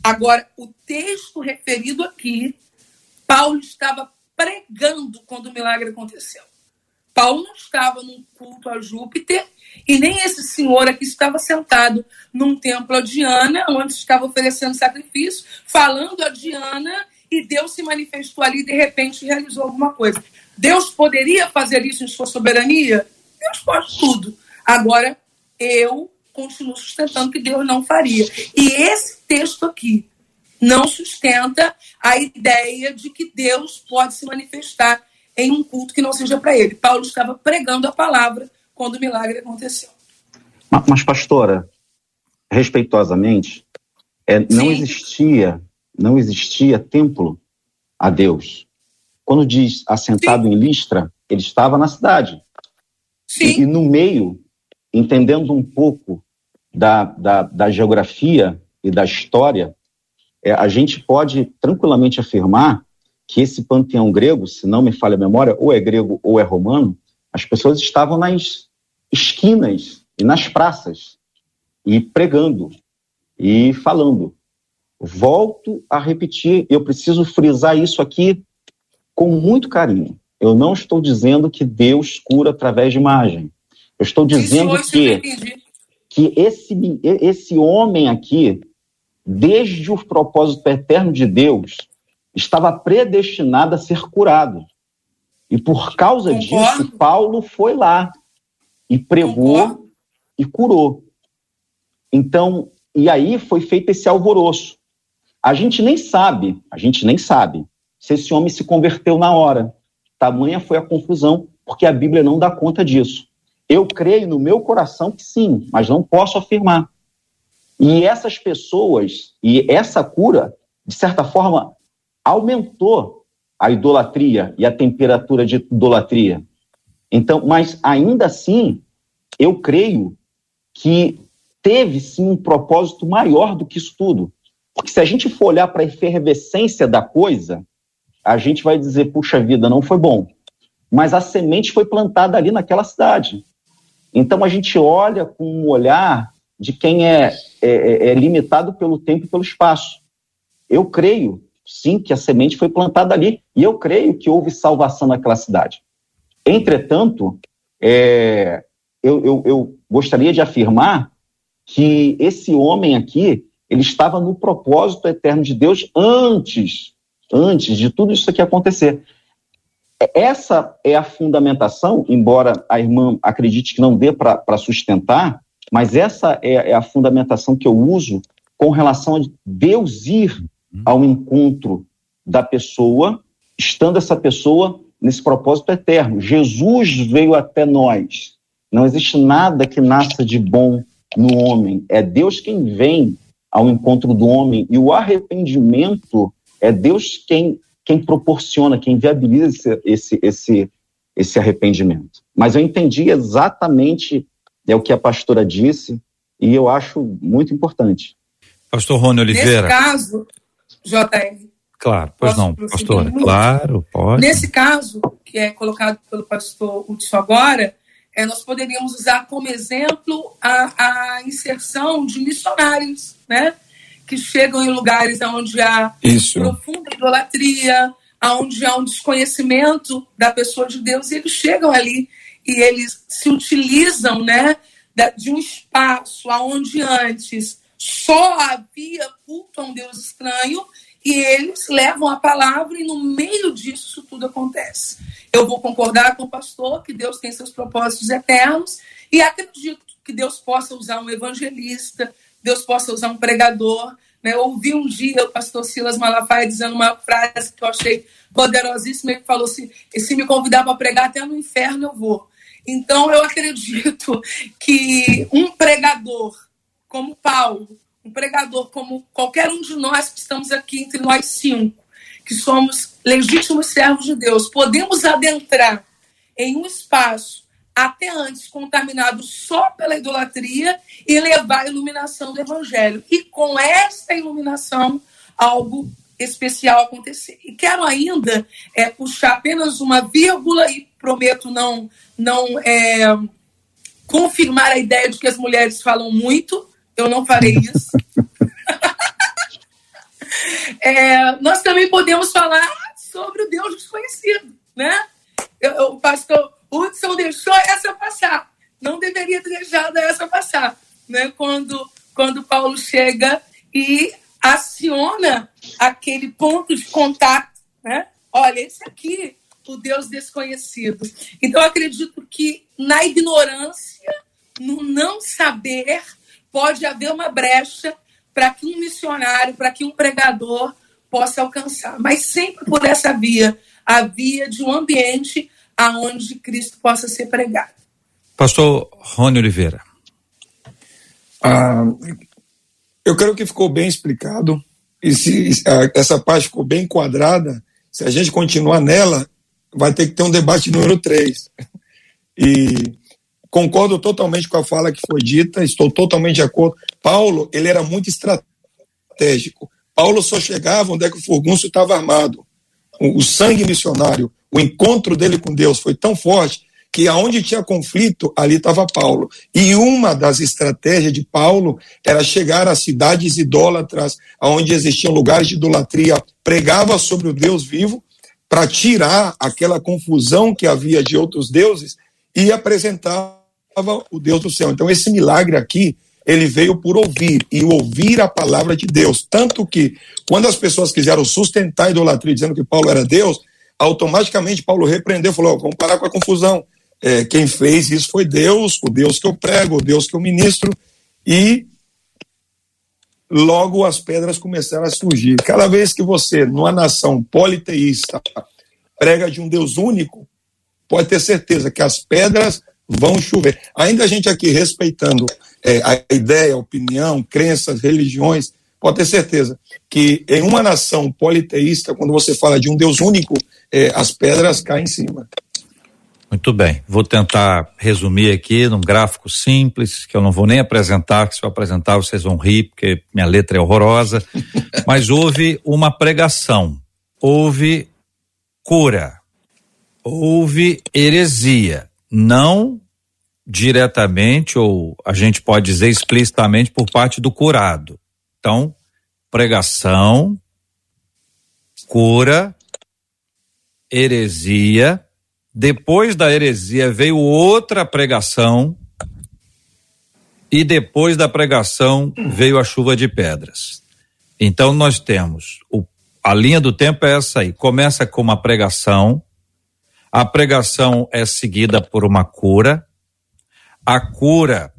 Agora, o texto referido aqui, Paulo estava pregando quando o milagre aconteceu. Paulo não estava num culto a Júpiter e nem esse senhor aqui estava sentado num templo a Diana, onde estava oferecendo sacrifício, falando a Diana e Deus se manifestou ali e de repente realizou alguma coisa. Deus poderia fazer isso em sua soberania? Deus pode tudo. Agora, eu continuo sustentando que Deus não faria. E esse texto aqui não sustenta a ideia de que Deus pode se manifestar em um culto que não seja para ele. Paulo estava pregando a palavra quando o milagre aconteceu. Mas, pastora, respeitosamente, é, não existia não existia templo a Deus. Quando diz assentado Sim. em Listra, ele estava na cidade. E, e, no meio, entendendo um pouco da, da, da geografia e da história, é, a gente pode tranquilamente afirmar que esse panteão grego, se não me falha a memória, ou é grego ou é romano, as pessoas estavam nas esquinas e nas praças e pregando e falando. Volto a repetir, eu preciso frisar isso aqui com muito carinho. Eu não estou dizendo que Deus cura através de imagem. Eu estou dizendo que, que esse, esse homem aqui, desde o propósito eterno de Deus, estava predestinado a ser curado. E por causa Concordo. disso, Paulo foi lá e pregou Concordo. e curou. Então, e aí foi feito esse alvoroço. A gente nem sabe, a gente nem sabe se esse homem se converteu na hora. Tamanha foi a confusão, porque a Bíblia não dá conta disso. Eu creio no meu coração que sim, mas não posso afirmar. E essas pessoas, e essa cura, de certa forma, aumentou a idolatria e a temperatura de idolatria. Então, mas ainda assim, eu creio que teve sim um propósito maior do que isso tudo. Porque se a gente for olhar para a efervescência da coisa, a gente vai dizer, puxa vida, não foi bom. Mas a semente foi plantada ali naquela cidade. Então a gente olha com um olhar de quem é, é, é, é limitado pelo tempo e pelo espaço. Eu creio, sim, que a semente foi plantada ali. E eu creio que houve salvação naquela cidade. Entretanto, é, eu, eu, eu gostaria de afirmar que esse homem aqui, ele estava no propósito eterno de Deus antes, antes de tudo isso aqui acontecer. Essa é a fundamentação, embora a irmã acredite que não dê para sustentar, mas essa é, é, a fundamentação que eu uso com relação a Deus ir ao encontro da pessoa, estando essa pessoa nesse propósito eterno. Jesus veio até nós. Não existe nada que nasça de bom no homem. É Deus quem vem ao encontro do homem e o arrependimento é Deus quem quem proporciona, quem viabiliza esse, esse, esse, esse arrependimento. Mas eu entendi exatamente é o que a pastora disse e eu acho muito importante. Pastor Rony Oliveira. Nesse caso, JR. Claro, pois não, pastora. Claro, pode. Nesse caso, que é colocado pelo pastor Hudson agora, é, nós poderíamos usar como exemplo a, a inserção de missionários, né? Que chegam em lugares onde há Isso. profunda idolatria, onde há um desconhecimento da pessoa de Deus, e eles chegam ali e eles se utilizam, né? De um espaço onde antes só havia culto a um Deus estranho, e eles levam a palavra, e no meio disso tudo acontece. Eu vou concordar com o pastor que Deus tem seus propósitos eternos e acredito que Deus possa usar um evangelista, Deus possa usar um pregador. Né? Eu ouvi um dia o pastor Silas Malafaia dizendo uma frase que eu achei poderosíssima, que falou assim, se me convidar para pregar até no inferno eu vou. Então eu acredito que um pregador como Paulo, um pregador como qualquer um de nós que estamos aqui entre nós cinco, que somos legítimos servos de Deus, podemos adentrar em um espaço até antes contaminado só pela idolatria e levar a iluminação do evangelho. E com essa iluminação, algo especial acontecer. E quero ainda é, puxar apenas uma vírgula e prometo não, não é, confirmar a ideia de que as mulheres falam muito. Eu não farei isso. É, nós também podemos falar sobre o Deus desconhecido, né? O pastor Hudson deixou essa passar. Não deveria ter deixado essa passar, né? Quando, quando Paulo chega e aciona aquele ponto de contato, né? Olha, esse aqui, o Deus desconhecido. Então, acredito que na ignorância, no não saber, pode haver uma brecha para que um missionário, para que um pregador possa alcançar, mas sempre por essa via, a via de um ambiente aonde Cristo possa ser pregado. Pastor Rony Oliveira. Ah, eu creio que ficou bem explicado e se essa parte ficou bem enquadrada, se a gente continuar nela, vai ter que ter um debate número 3. E Concordo totalmente com a fala que foi dita, estou totalmente de acordo. Paulo, ele era muito estratégico. Paulo só chegava onde é que o furgúncio estava armado. O, o sangue missionário, o encontro dele com Deus foi tão forte que aonde tinha conflito, ali estava Paulo. E uma das estratégias de Paulo era chegar às cidades idólatras, onde existiam lugares de idolatria, pregava sobre o Deus vivo, para tirar aquela confusão que havia de outros deuses e apresentar o Deus do céu. Então, esse milagre aqui, ele veio por ouvir, e ouvir a palavra de Deus. Tanto que, quando as pessoas quiseram sustentar a idolatria, dizendo que Paulo era Deus, automaticamente Paulo repreendeu, falou: vamos parar com a confusão. É, quem fez isso foi Deus, o Deus que eu prego, o Deus que eu ministro, e logo as pedras começaram a surgir. Cada vez que você, numa nação politeísta, prega de um Deus único, pode ter certeza que as pedras vão chover. Ainda a gente aqui respeitando é, a ideia, a opinião, crenças, religiões, pode ter certeza que em uma nação politeísta, quando você fala de um Deus único, é, as pedras caem em cima. Muito bem, vou tentar resumir aqui num gráfico simples, que eu não vou nem apresentar, que se eu apresentar vocês vão rir, porque minha letra é horrorosa. Mas houve uma pregação, houve cura, houve heresia, não diretamente ou a gente pode dizer explicitamente por parte do curado. Então, pregação, cura, heresia, depois da heresia veio outra pregação e depois da pregação veio a chuva de pedras. Então nós temos o, a linha do tempo é essa aí. Começa com uma pregação, a pregação é seguida por uma cura, a cura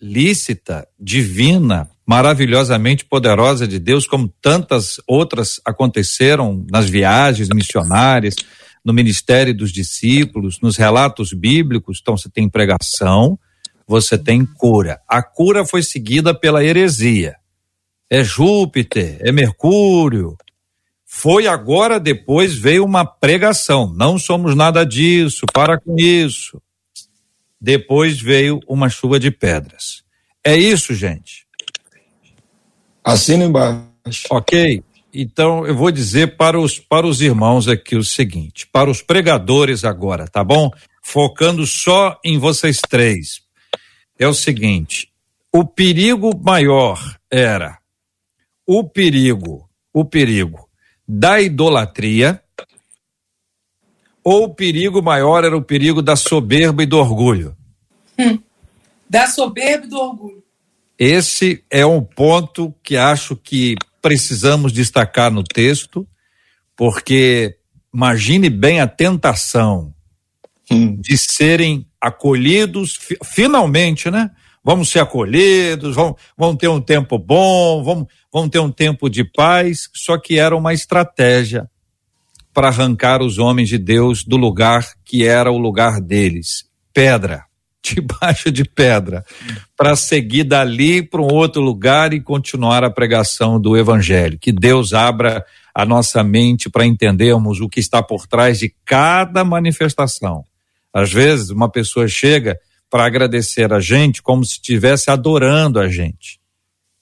lícita, divina, maravilhosamente poderosa de Deus, como tantas outras aconteceram nas viagens missionárias, no ministério dos discípulos, nos relatos bíblicos. Então, você tem pregação, você tem cura. A cura foi seguida pela heresia. É Júpiter, é Mercúrio. Foi agora, depois veio uma pregação. Não somos nada disso, para com isso. Depois veio uma chuva de pedras. É isso, gente. Assina embaixo. Ok. Então eu vou dizer para os para os irmãos aqui o seguinte, para os pregadores agora, tá bom? Focando só em vocês três. É o seguinte, o perigo maior era o perigo, o perigo da idolatria, ou o perigo maior era o perigo da soberba e do orgulho? Hum, da soberba e do orgulho. Esse é um ponto que acho que precisamos destacar no texto, porque imagine bem a tentação hum. de serem acolhidos, finalmente, né? Vamos ser acolhidos, vamos, vamos ter um tempo bom, vamos, vamos ter um tempo de paz, só que era uma estratégia para arrancar os homens de Deus do lugar que era o lugar deles pedra debaixo de pedra, para seguir dali para um outro lugar e continuar a pregação do Evangelho. Que Deus abra a nossa mente para entendermos o que está por trás de cada manifestação. Às vezes, uma pessoa chega para agradecer a gente como se estivesse adorando a gente.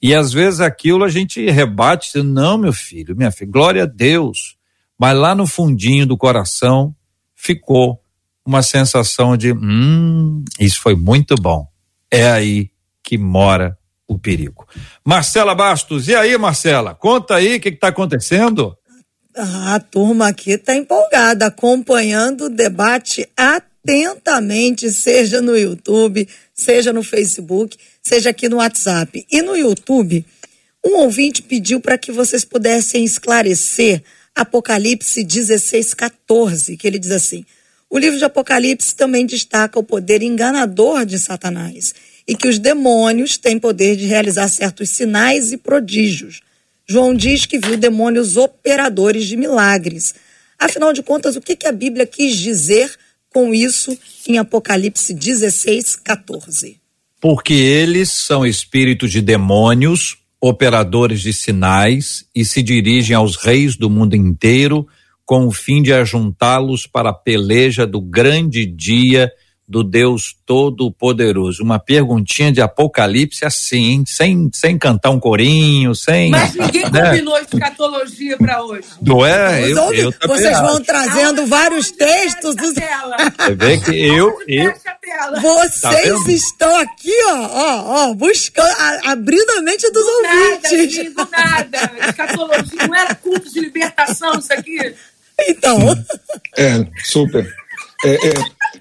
E às vezes aquilo a gente rebate, não, meu filho, minha filha, glória a Deus. Mas lá no fundinho do coração ficou uma sensação de, hum, isso foi muito bom. É aí que mora o perigo. Marcela Bastos, e aí, Marcela? Conta aí o que está acontecendo. A turma aqui está empolgada, acompanhando o debate atentamente, seja no YouTube, seja no Facebook, seja aqui no WhatsApp. E no YouTube, um ouvinte pediu para que vocês pudessem esclarecer Apocalipse 16, 14, que ele diz assim: o livro de Apocalipse também destaca o poder enganador de Satanás e que os demônios têm poder de realizar certos sinais e prodígios. João diz que viu demônios operadores de milagres. Afinal de contas, o que, a Bíblia quis dizer com isso em Apocalipse 16, 14? Porque eles são espíritos de demônios, operadores de sinais e se dirigem aos reis do mundo inteiro com o fim de ajuntá-los para a peleja do grande dia do Deus Todo-Poderoso. Uma perguntinha de Apocalipse assim, sem, sem cantar um corinho, sem. Mas ninguém né? combinou escatologia para hoje. Não é? Eu, eu, eu Vocês vão trazendo Aonde vários textos. Dos... Você vê que eu. eu... Vocês tá estão aqui, ó, ó, ó, buscando, abrindo a mente dos do ouvintes. Nada, do nada. Escatologia não era culto de libertação, isso aqui? Então. É, super. É, é,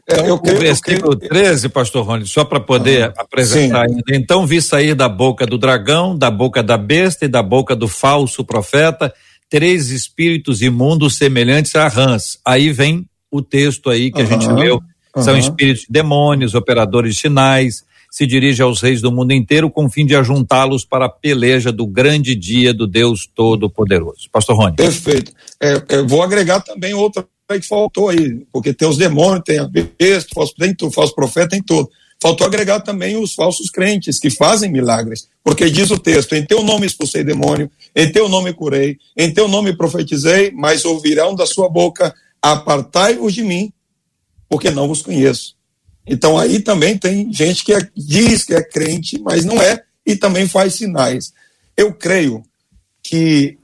é, eu, o versículo eu, 13, pastor Rony, só para poder ah, apresentar sim. ainda. Então vi sair da boca do dragão, da boca da besta e da boca do falso profeta três espíritos imundos semelhantes a rãs. Aí vem o texto aí que a gente leu. São espíritos demônios, operadores de sinais, se dirige aos reis do mundo inteiro com o fim de ajuntá-los para a peleja do grande dia do Deus Todo-Poderoso. Pastor Rony. Perfeito. É, vou agregar também outra que faltou aí, porque tem os demônios, tem a besta, falso, tem tudo, falso profeta, tem tudo. Faltou agregar também os falsos crentes que fazem milagres, porque diz o texto: em teu nome expulsei demônio, em teu nome curei, em teu nome profetizei, mas ouvirão da sua boca: apartai-vos de mim, porque não vos conheço. Então aí também tem gente que é, diz que é crente, mas não é, e também faz sinais. Eu creio que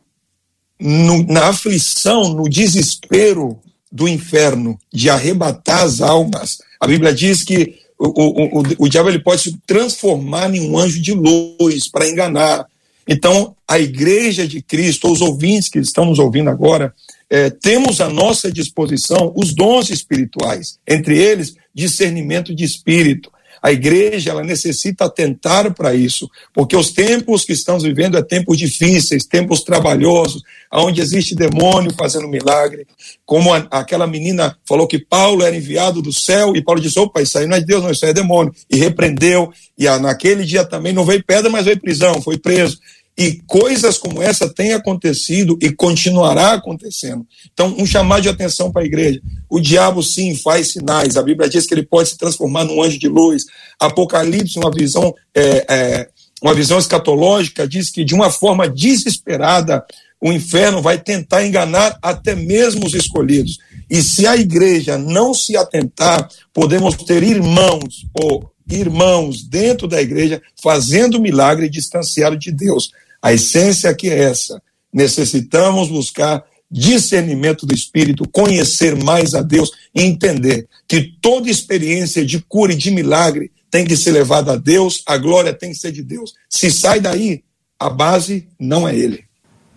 no, na aflição, no desespero do inferno de arrebatar as almas, a Bíblia diz que o, o, o, o diabo ele pode se transformar em um anjo de luz para enganar. Então, a igreja de Cristo, os ouvintes que estão nos ouvindo agora, é, temos à nossa disposição os dons espirituais, entre eles discernimento de espírito. A igreja ela necessita atentar para isso, porque os tempos que estamos vivendo é tempos difíceis, tempos trabalhosos, onde existe demônio fazendo milagre. Como a, aquela menina falou que Paulo era enviado do céu, e Paulo disse: opa, isso aí não é de Deus, não, isso aí é demônio. E repreendeu, e a, naquele dia também não veio pedra, mas veio prisão, foi preso. E coisas como essa têm acontecido e continuará acontecendo. Então, um chamado de atenção para a igreja. O diabo, sim, faz sinais. A Bíblia diz que ele pode se transformar num anjo de luz. Apocalipse, uma visão, é, é, uma visão escatológica, diz que de uma forma desesperada o inferno vai tentar enganar até mesmo os escolhidos. E se a igreja não se atentar, podemos ter irmãos ou irmãos dentro da igreja fazendo milagre distanciado de Deus. A essência aqui é essa. Necessitamos buscar discernimento do Espírito, conhecer mais a Deus e entender que toda experiência de cura e de milagre tem que ser levada a Deus, a glória tem que ser de Deus. Se sai daí, a base não é Ele.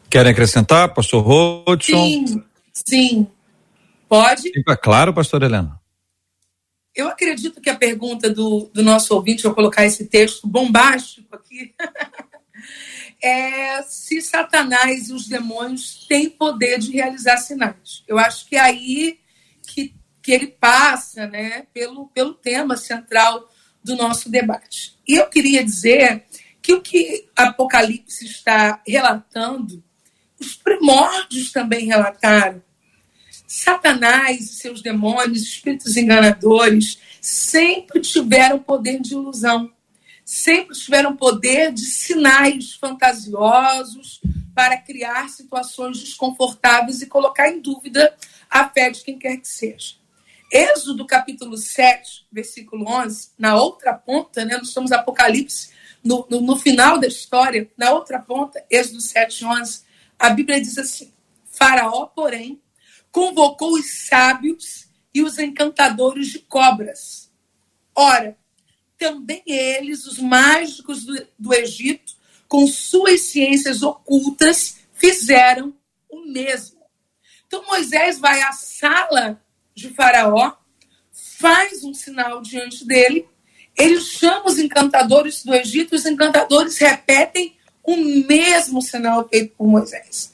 Querem acrescentar, pastor Rodson? Sim, sim. Pode? Fica claro, pastor Helena. Eu acredito que a pergunta do, do nosso ouvinte, eu colocar esse texto bombástico aqui, é se Satanás e os demônios têm poder de realizar sinais. Eu acho que é aí que, que ele passa né, pelo, pelo tema central do nosso debate. E eu queria dizer que o que Apocalipse está relatando, os primórdios também relataram. Satanás e seus demônios, espíritos enganadores, sempre tiveram poder de ilusão sempre tiveram poder de sinais fantasiosos para criar situações desconfortáveis e colocar em dúvida a fé de quem quer que seja. Êxodo capítulo 7, versículo 11, na outra ponta, né, nós estamos Apocalipse, no, no, no, final da história, na outra ponta, Êxodo 7, 11, a Bíblia diz assim: Faraó, porém, convocou os sábios e os encantadores de cobras. Ora, também eles, os mágicos do, do Egito, com suas ciências ocultas, fizeram o mesmo. Então Moisés vai à sala de Faraó, faz um sinal diante dele, ele chama os encantadores do Egito, os encantadores repetem o mesmo sinal feito por Moisés.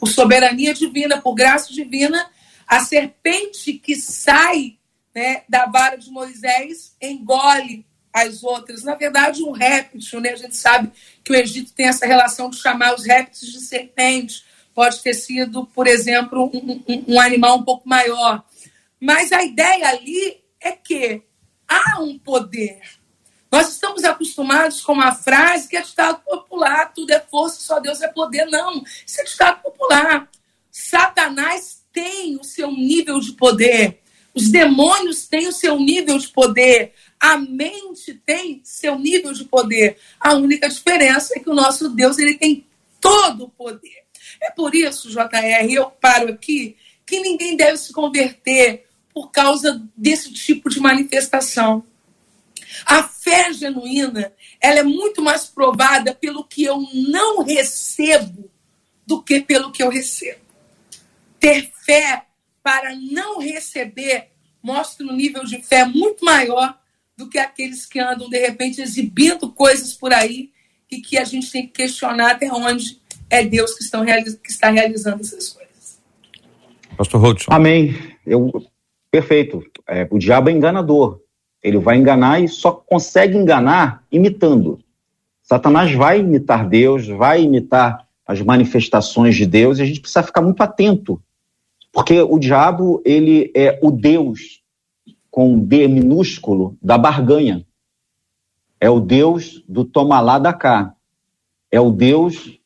Por soberania divina, por graça divina, a serpente que sai né, da vara de Moisés engole as outras. Na verdade, um réptil, né? A gente sabe que o Egito tem essa relação de chamar os répteis de serpentes. Pode ter sido, por exemplo, um, um, um animal um pouco maior. Mas a ideia ali é que há um poder. Nós estamos acostumados com uma frase que é ditado popular: tudo é força, só Deus é poder. Não, isso é ditado popular. Satanás tem o seu nível de poder. Os demônios têm o seu nível de poder. A mente tem seu nível de poder. A única diferença é que o nosso Deus ele tem todo o poder. É por isso, JR, eu paro aqui, que ninguém deve se converter por causa desse tipo de manifestação. A fé genuína, ela é muito mais provada pelo que eu não recebo do que pelo que eu recebo. Ter fé para não receber mostra um nível de fé muito maior do que aqueles que andam, de repente, exibindo coisas por aí e que a gente tem que questionar até onde é Deus que, estão, que está realizando essas coisas. Pastor Rodson. Amém. Eu, perfeito. É, o diabo é enganador. Ele vai enganar e só consegue enganar imitando. Satanás vai imitar Deus, vai imitar as manifestações de Deus e a gente precisa ficar muito atento, porque o diabo ele é o Deus com D minúsculo da barganha. É o Deus do toma lá da cá. É o Deus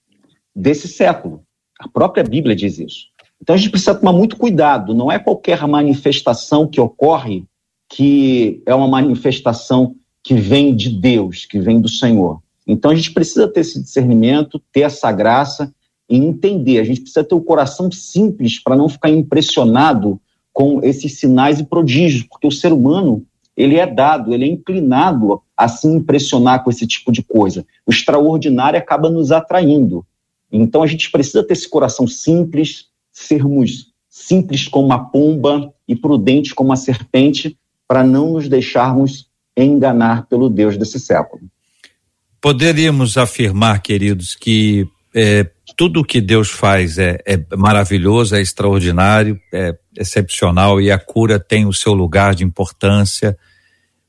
desse século. A própria Bíblia diz isso. Então a gente precisa tomar muito cuidado. Não é qualquer manifestação que ocorre que é uma manifestação que vem de Deus, que vem do Senhor. Então a gente precisa ter esse discernimento, ter essa graça e entender. A gente precisa ter o coração simples para não ficar impressionado com esses sinais e prodígios, porque o ser humano ele é dado, ele é inclinado a se impressionar com esse tipo de coisa. O extraordinário acaba nos atraindo. Então a gente precisa ter esse coração simples, sermos simples como a pomba e prudentes como a serpente, para não nos deixarmos enganar pelo Deus desse século. Poderíamos afirmar, queridos, que é, tudo que Deus faz é, é, maravilhoso, é extraordinário, é excepcional e a cura tem o seu lugar de importância.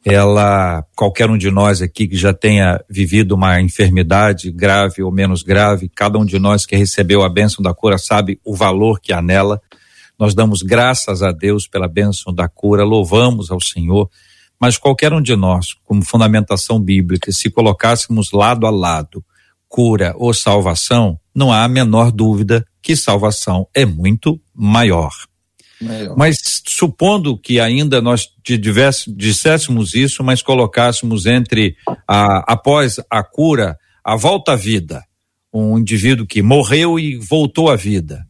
Ela, qualquer um de nós aqui que já tenha vivido uma enfermidade grave ou menos grave, cada um de nós que recebeu a bênção da cura sabe o valor que há nela. Nós damos graças a Deus pela bênção da cura, louvamos ao Senhor, mas qualquer um de nós, como fundamentação bíblica, se colocássemos lado a lado cura ou salvação, não há a menor dúvida que salvação é muito maior. Mas supondo que ainda nós disséssemos isso, mas colocássemos entre a, após a cura, a volta à vida, um indivíduo que morreu e voltou à vida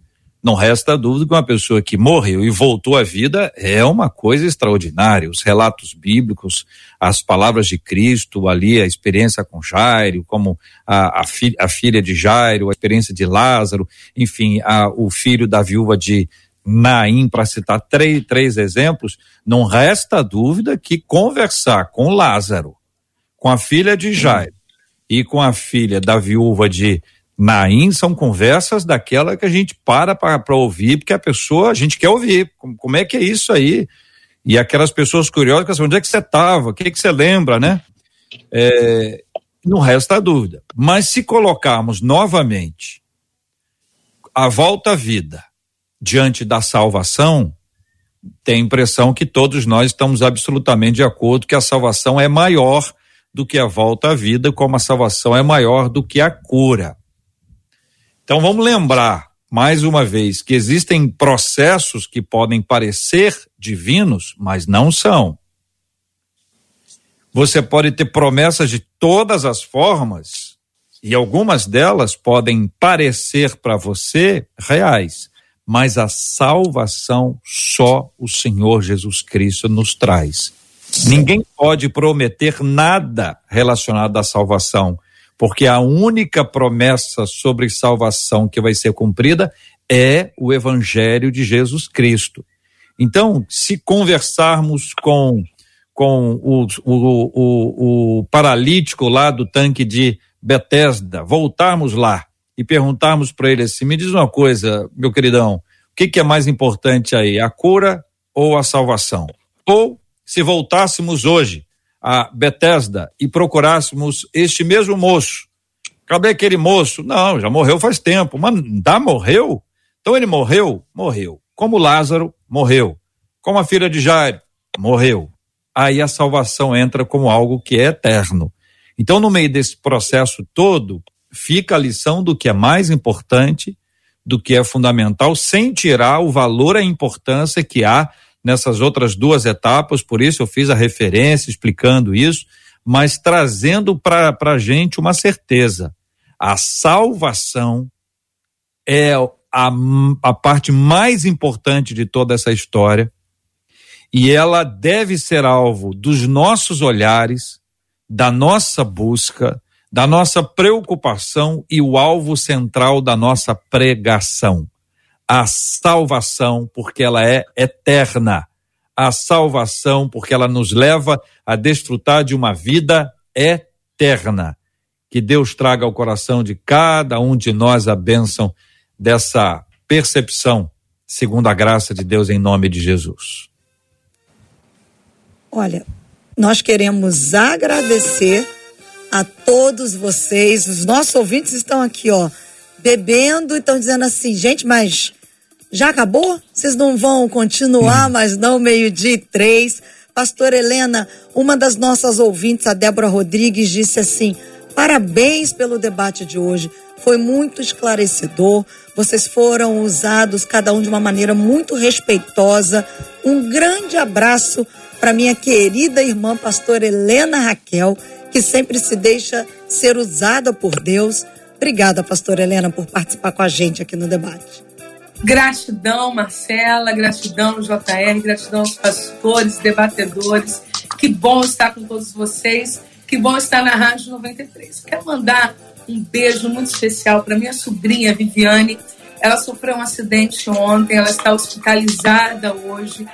não resta dúvida que uma pessoa que morreu e voltou à vida é uma coisa extraordinária. Os relatos bíblicos, as palavras de Cristo ali, a experiência com Jairo, como a, a, fi, a filha de Jairo, a experiência de Lázaro, enfim, a, o filho da viúva de Naim, para citar três, três exemplos, não resta dúvida que conversar com Lázaro, com a filha de Jairo e com a filha da viúva de Naim são conversas daquela que a gente para para ouvir, porque a pessoa, a gente quer ouvir. Como, como, é que é isso aí? E aquelas pessoas curiosas, onde é que você estava? O que, é que você lembra, né? É, não resta dúvida. Mas se colocarmos novamente a volta à vida diante da salvação, tem a impressão que todos nós estamos absolutamente de acordo que a salvação é maior do que a volta à vida, como a salvação é maior do que a cura. Então vamos lembrar, mais uma vez, que existem processos que podem parecer divinos, mas não são. Você pode ter promessas de todas as formas, e algumas delas podem parecer para você reais, mas a salvação só o Senhor Jesus Cristo nos traz. Ninguém pode prometer nada relacionado à salvação, porque a única promessa sobre salvação que vai ser cumprida é o Evangelho de Jesus Cristo. Então, se conversarmos com, com o, o, o, o paralítico lá do tanque de Betesda, voltarmos lá e perguntarmos para ele assim: me diz uma coisa, meu queridão, o que, que é mais importante aí, a cura ou a salvação? Ou, se voltássemos hoje a Bethesda e procurássemos este mesmo moço, cadê aquele moço? Não, já morreu faz tempo. Mas dá morreu? Então ele morreu? Morreu. Como Lázaro, morreu. Como a filha de Jairo, morreu. Aí a salvação entra como algo que é eterno. Então, no meio desse processo todo, fica a lição do que é mais importante, do que é fundamental, sem tirar o valor, a importância que há nessas outras duas etapas, por isso eu fiz a referência explicando isso, mas trazendo para a gente uma certeza. A salvação é a, a parte mais importante de toda essa história e ela deve ser alvo dos nossos olhares, da nossa busca, da nossa preocupação e o alvo central da nossa pregação a salvação, porque ela é eterna. A salvação, porque ela nos leva a desfrutar de uma vida eterna. Que Deus traga ao coração de cada um de nós a bênção dessa percepção, segundo a graça de Deus, em nome de Jesus. Olha, nós queremos agradecer a todos vocês. Os nossos ouvintes estão aqui, ó, bebendo e estão dizendo assim, gente, mas já acabou? Vocês não vão continuar, mas não, meio-dia e três. Pastor Helena, uma das nossas ouvintes, a Débora Rodrigues, disse assim: parabéns pelo debate de hoje. Foi muito esclarecedor. Vocês foram usados, cada um de uma maneira muito respeitosa. Um grande abraço para minha querida irmã pastora Helena Raquel, que sempre se deixa ser usada por Deus. Obrigada, pastora Helena, por participar com a gente aqui no debate. Gratidão, Marcela, gratidão, JR, gratidão aos pastores, debatedores. Que bom estar com todos vocês, que bom estar na Rádio 93. Quero mandar um beijo muito especial para minha sobrinha Viviane. Ela sofreu um acidente ontem, ela está hospitalizada hoje.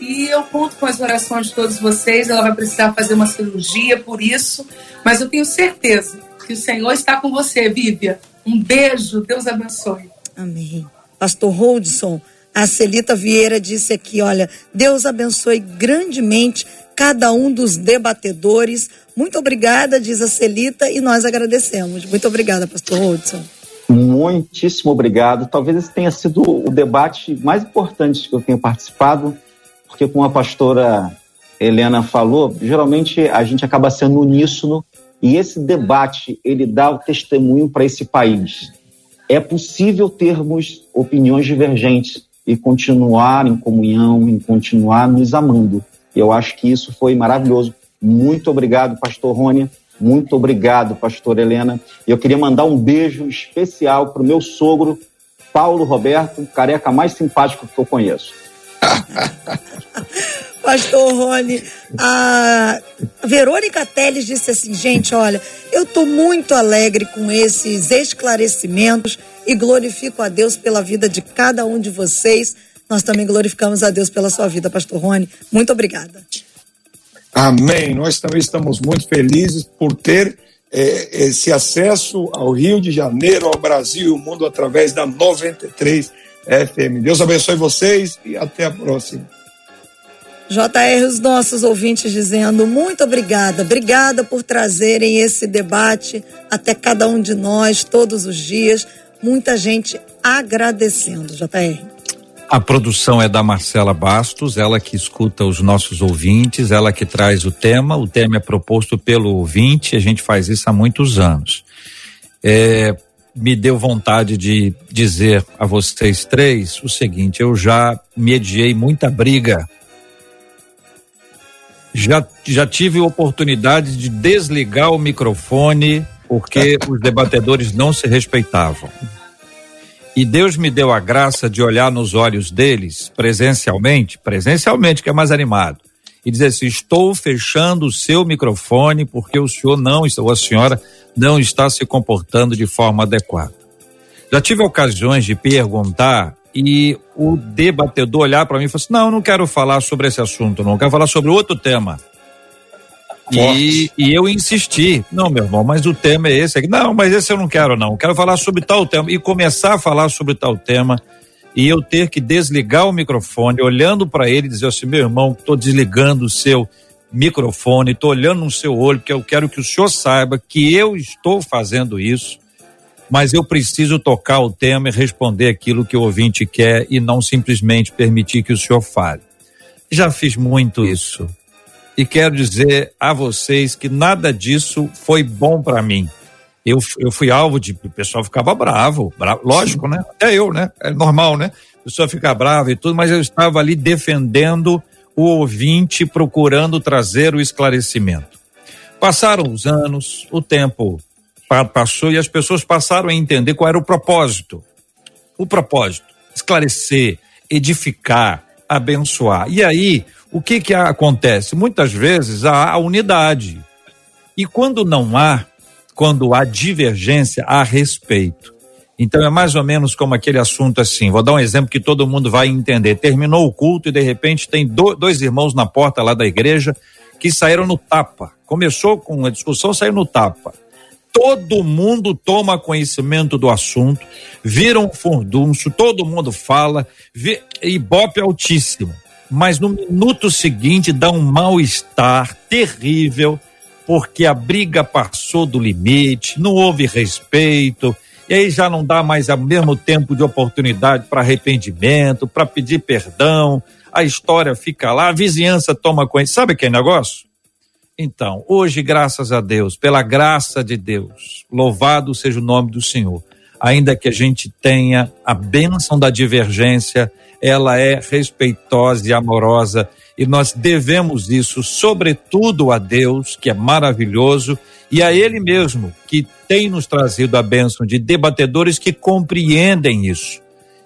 E eu conto com as orações de todos vocês. Ela vai precisar fazer uma cirurgia por isso, mas eu tenho certeza que o Senhor está com você, Vívia. Um beijo, Deus abençoe. Amém. Pastor Holdson, a Celita Vieira disse aqui: olha, Deus abençoe grandemente cada um dos debatedores. Muito obrigada, diz a Celita, e nós agradecemos. Muito obrigada, Pastor Holdson. Muitíssimo obrigado. Talvez esse tenha sido o debate mais importante que eu tenho participado porque como a pastora Helena falou, geralmente a gente acaba sendo uníssono e esse debate ele dá o testemunho para esse país. É possível termos opiniões divergentes e continuar em comunhão, em continuar nos amando. Eu acho que isso foi maravilhoso. Muito obrigado, pastor Rônia. Muito obrigado, pastor Helena. E eu queria mandar um beijo especial para o meu sogro, Paulo Roberto, careca mais simpático que eu conheço. Pastor Rony, a Verônica Teles disse assim, gente, olha, eu estou muito alegre com esses esclarecimentos e glorifico a Deus pela vida de cada um de vocês. Nós também glorificamos a Deus pela sua vida, Pastor Rony. Muito obrigada. Amém. Nós também estamos muito felizes por ter é, esse acesso ao Rio de Janeiro, ao Brasil ao mundo através da 93 FM. Deus abençoe vocês e até a próxima. JR, os nossos ouvintes dizendo muito obrigada, obrigada por trazerem esse debate até cada um de nós todos os dias. Muita gente agradecendo, JR. A produção é da Marcela Bastos, ela que escuta os nossos ouvintes, ela que traz o tema. O tema é proposto pelo ouvinte, a gente faz isso há muitos anos. É, me deu vontade de dizer a vocês três o seguinte: eu já mediei muita briga. Já, já tive oportunidade de desligar o microfone porque os debatedores não se respeitavam. E Deus me deu a graça de olhar nos olhos deles presencialmente, presencialmente, que é mais animado, e dizer assim: estou fechando o seu microfone porque o senhor não, ou a senhora não está se comportando de forma adequada. Já tive ocasiões de perguntar e o debatedor olhar para mim e falar assim: não, não quero falar sobre esse assunto, não, quero falar sobre outro tema. E, e, eu insisti, não, meu irmão, mas o tema é esse aqui. Não, mas esse eu não quero, não. Quero falar sobre tal tema. E começar a falar sobre tal tema e eu ter que desligar o microfone, olhando para ele e dizer assim: meu irmão, estou desligando o seu microfone, estou olhando no seu olho, porque eu quero que o senhor saiba que eu estou fazendo isso, mas eu preciso tocar o tema e responder aquilo que o ouvinte quer e não simplesmente permitir que o senhor fale. Já fiz muito isso. E quero dizer a vocês que nada disso foi bom para mim eu, eu fui alvo de. O pessoal ficava bravo, bravo, lógico, né? Até eu, né? É normal, né? A pessoa fica brava e tudo, mas eu estava ali defendendo o ouvinte, procurando trazer o esclarecimento. Passaram os anos, o tempo passou e as pessoas passaram a entender qual era o propósito. O propósito: esclarecer, edificar, abençoar. E aí, o que que acontece? Muitas vezes há a unidade. E quando não há, quando há divergência a respeito. Então é mais ou menos como aquele assunto assim. Vou dar um exemplo que todo mundo vai entender. Terminou o culto e de repente tem do, dois irmãos na porta lá da igreja que saíram no tapa. Começou com uma discussão, saiu no tapa. Todo mundo toma conhecimento do assunto, vira um furdunço, todo mundo fala, vê, ibope altíssimo. mas no minuto seguinte dá um mal-estar terrível, porque a briga passou do limite, não houve respeito, e aí já não dá mais ao mesmo tempo de oportunidade para arrependimento, para pedir perdão, a história fica lá, a vizinhança toma conta. Sabe aquele negócio? Então, hoje, graças a Deus, pela graça de Deus, louvado seja o nome do Senhor, ainda que a gente tenha a bênção da divergência, ela é respeitosa e amorosa, e nós devemos isso, sobretudo a Deus, que é maravilhoso, e a Ele mesmo, que tem nos trazido a bênção de debatedores que compreendem isso.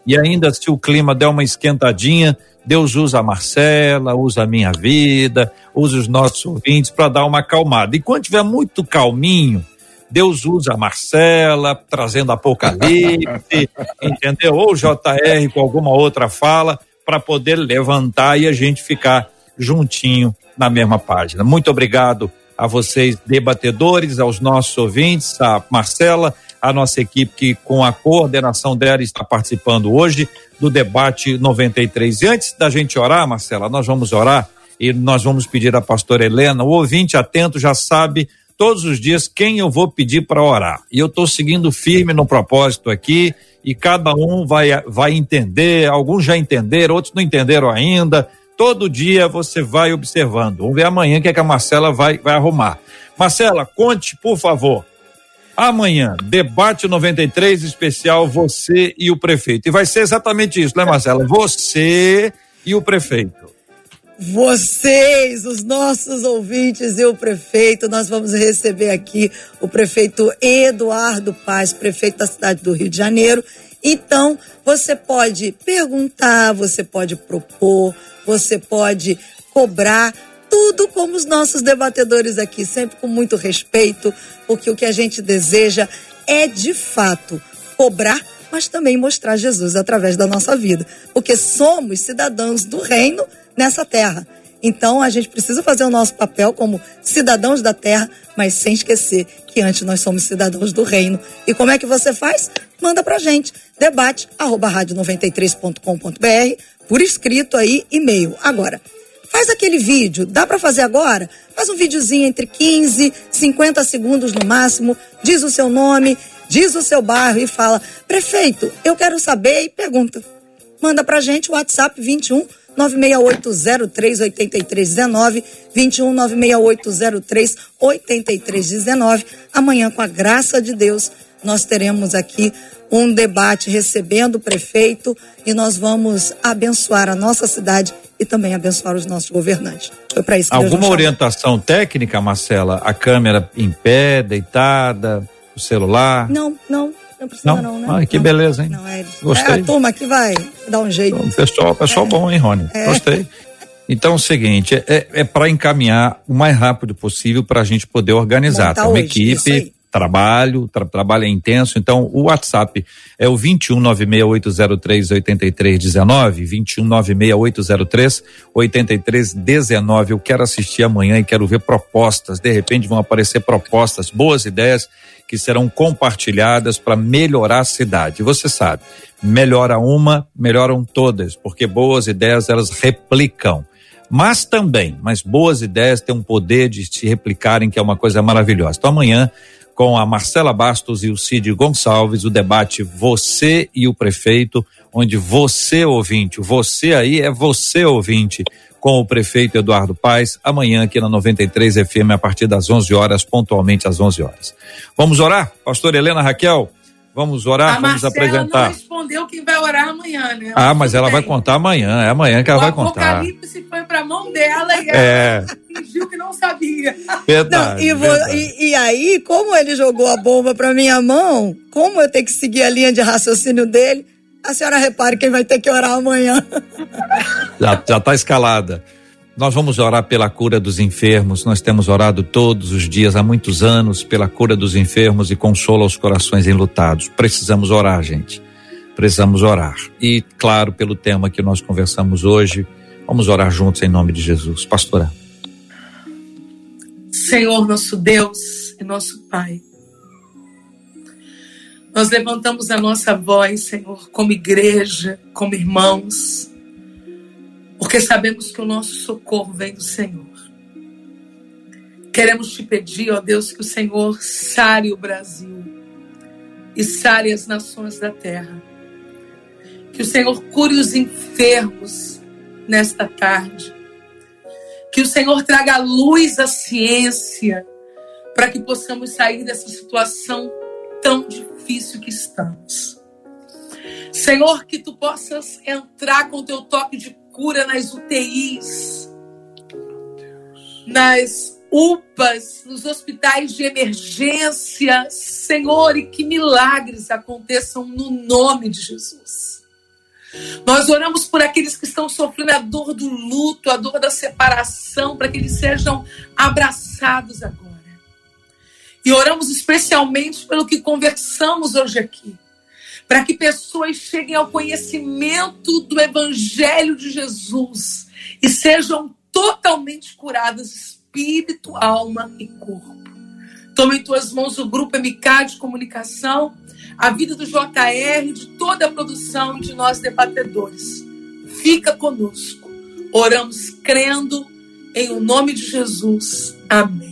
E ainda se o clima der uma esquentadinha, Deus usa a Marcela, usa a minha vida, usa os nossos ouvintes para dar uma acalmada. E quando tiver muito calminho, Deus usa a Marcela, trazendo Apocalipse, entendeu? Ou JR com alguma outra fala, para poder levantar e a gente ficar juntinho na mesma página. Muito obrigado a vocês, debatedores, aos nossos ouvintes, a Marcela, a nossa equipe que, com a coordenação dela, está participando hoje do debate 93. E antes da gente orar, Marcela, nós vamos orar e nós vamos pedir à pastora Helena, o ouvinte atento já sabe todos os dias quem eu vou pedir para orar. E eu estou seguindo firme no propósito aqui e cada um vai, vai entender, alguns já entenderam, outros não entenderam ainda. Todo dia você vai observando. Vamos ver amanhã o que, é que a Marcela vai, vai arrumar. Marcela, conte, por favor, Amanhã, debate 93 especial você e o prefeito. E vai ser exatamente isso, né, Marcela? Você e o prefeito. Vocês, os nossos ouvintes e o prefeito, nós vamos receber aqui o prefeito Eduardo Paz, prefeito da cidade do Rio de Janeiro. Então, você pode perguntar, você pode propor, você pode cobrar tudo como os nossos debatedores aqui, sempre com muito respeito, porque o que a gente deseja é de fato cobrar, mas também mostrar Jesus através da nossa vida, porque somos cidadãos do reino nessa terra. Então a gente precisa fazer o nosso papel como cidadãos da terra, mas sem esquecer que antes nós somos cidadãos do reino. E como é que você faz? Manda pra gente, debate arroba rádio93.com.br, por escrito aí, e-mail. Agora, Faz aquele vídeo, dá para fazer agora? Faz um videozinho entre 15, 50 segundos no máximo, diz o seu nome, diz o seu bairro e fala: "Prefeito, eu quero saber" e pergunta. Manda pra gente o WhatsApp 21 968038319 21 968038319. Amanhã, com a graça de Deus, nós teremos aqui um debate recebendo o prefeito e nós vamos abençoar a nossa cidade e também abençoar os nossos governantes. Foi para isso que Alguma orientação técnica, Marcela? A câmera em pé, deitada, o celular? Não, não. Não precisa não, não né? Ai, que não, beleza, hein? Não, é, Gostei. É a turma que vai dar um jeito. Então, pessoal, pessoal é. bom, hein, Rony? É. Gostei. Então é o seguinte, é, é para encaminhar o mais rápido possível para a gente poder organizar. Tem uma hoje, equipe trabalho, tra trabalho é intenso, então o WhatsApp é o 21968038319, 21968038319. Eu quero assistir amanhã e quero ver propostas, de repente vão aparecer propostas, boas ideias que serão compartilhadas para melhorar a cidade. Você sabe, melhora uma, melhoram todas, porque boas ideias elas replicam mas também, mas boas ideias têm um poder de se replicarem, que é uma coisa maravilhosa. Então amanhã com a Marcela Bastos e o Cid Gonçalves, o debate Você e o Prefeito, onde você, ouvinte, você aí é você, ouvinte, com o prefeito Eduardo Paes, amanhã aqui na 93 FM, a partir das 11 horas, pontualmente às 11 horas. Vamos orar? Pastor Helena Raquel? Vamos orar, a vamos Marcela apresentar. não respondeu quem vai orar amanhã, né? Ah, mas ela bem. vai contar amanhã, é amanhã que ela o vai contar. O Apocalipse foi para a mão dela e é. ela fingiu que não sabia. Verdade, não, e, vou, e, e, aí, como ele jogou a bomba para minha mão, como eu tenho que seguir a linha de raciocínio dele, a senhora repare quem vai ter que orar amanhã. Já, já tá escalada. Nós vamos orar pela cura dos enfermos. Nós temos orado todos os dias há muitos anos pela cura dos enfermos e consola os corações enlutados. Precisamos orar, gente. Precisamos orar. E, claro, pelo tema que nós conversamos hoje, vamos orar juntos em nome de Jesus. Pastora. Senhor, nosso Deus e nosso Pai. Nós levantamos a nossa voz, Senhor, como igreja, como irmãos porque sabemos que o nosso socorro vem do Senhor. Queremos te pedir, ó Deus, que o Senhor sare o Brasil e sare as nações da terra. Que o Senhor cure os enfermos nesta tarde. Que o Senhor traga luz à ciência para que possamos sair dessa situação tão difícil que estamos. Senhor, que tu possas entrar com teu toque de cura nas UTIs, nas UPAs, nos hospitais de emergência, Senhor, e que milagres aconteçam no nome de Jesus. Nós oramos por aqueles que estão sofrendo a dor do luto, a dor da separação, para que eles sejam abraçados agora. E oramos especialmente pelo que conversamos hoje aqui, para que pessoas cheguem ao conhecimento do Evangelho de Jesus e sejam totalmente curadas espírito, alma e corpo. Toma em tuas mãos o grupo MK de comunicação, a vida do JR, de toda a produção de nós debatedores. Fica conosco. Oramos crendo em o nome de Jesus. Amém.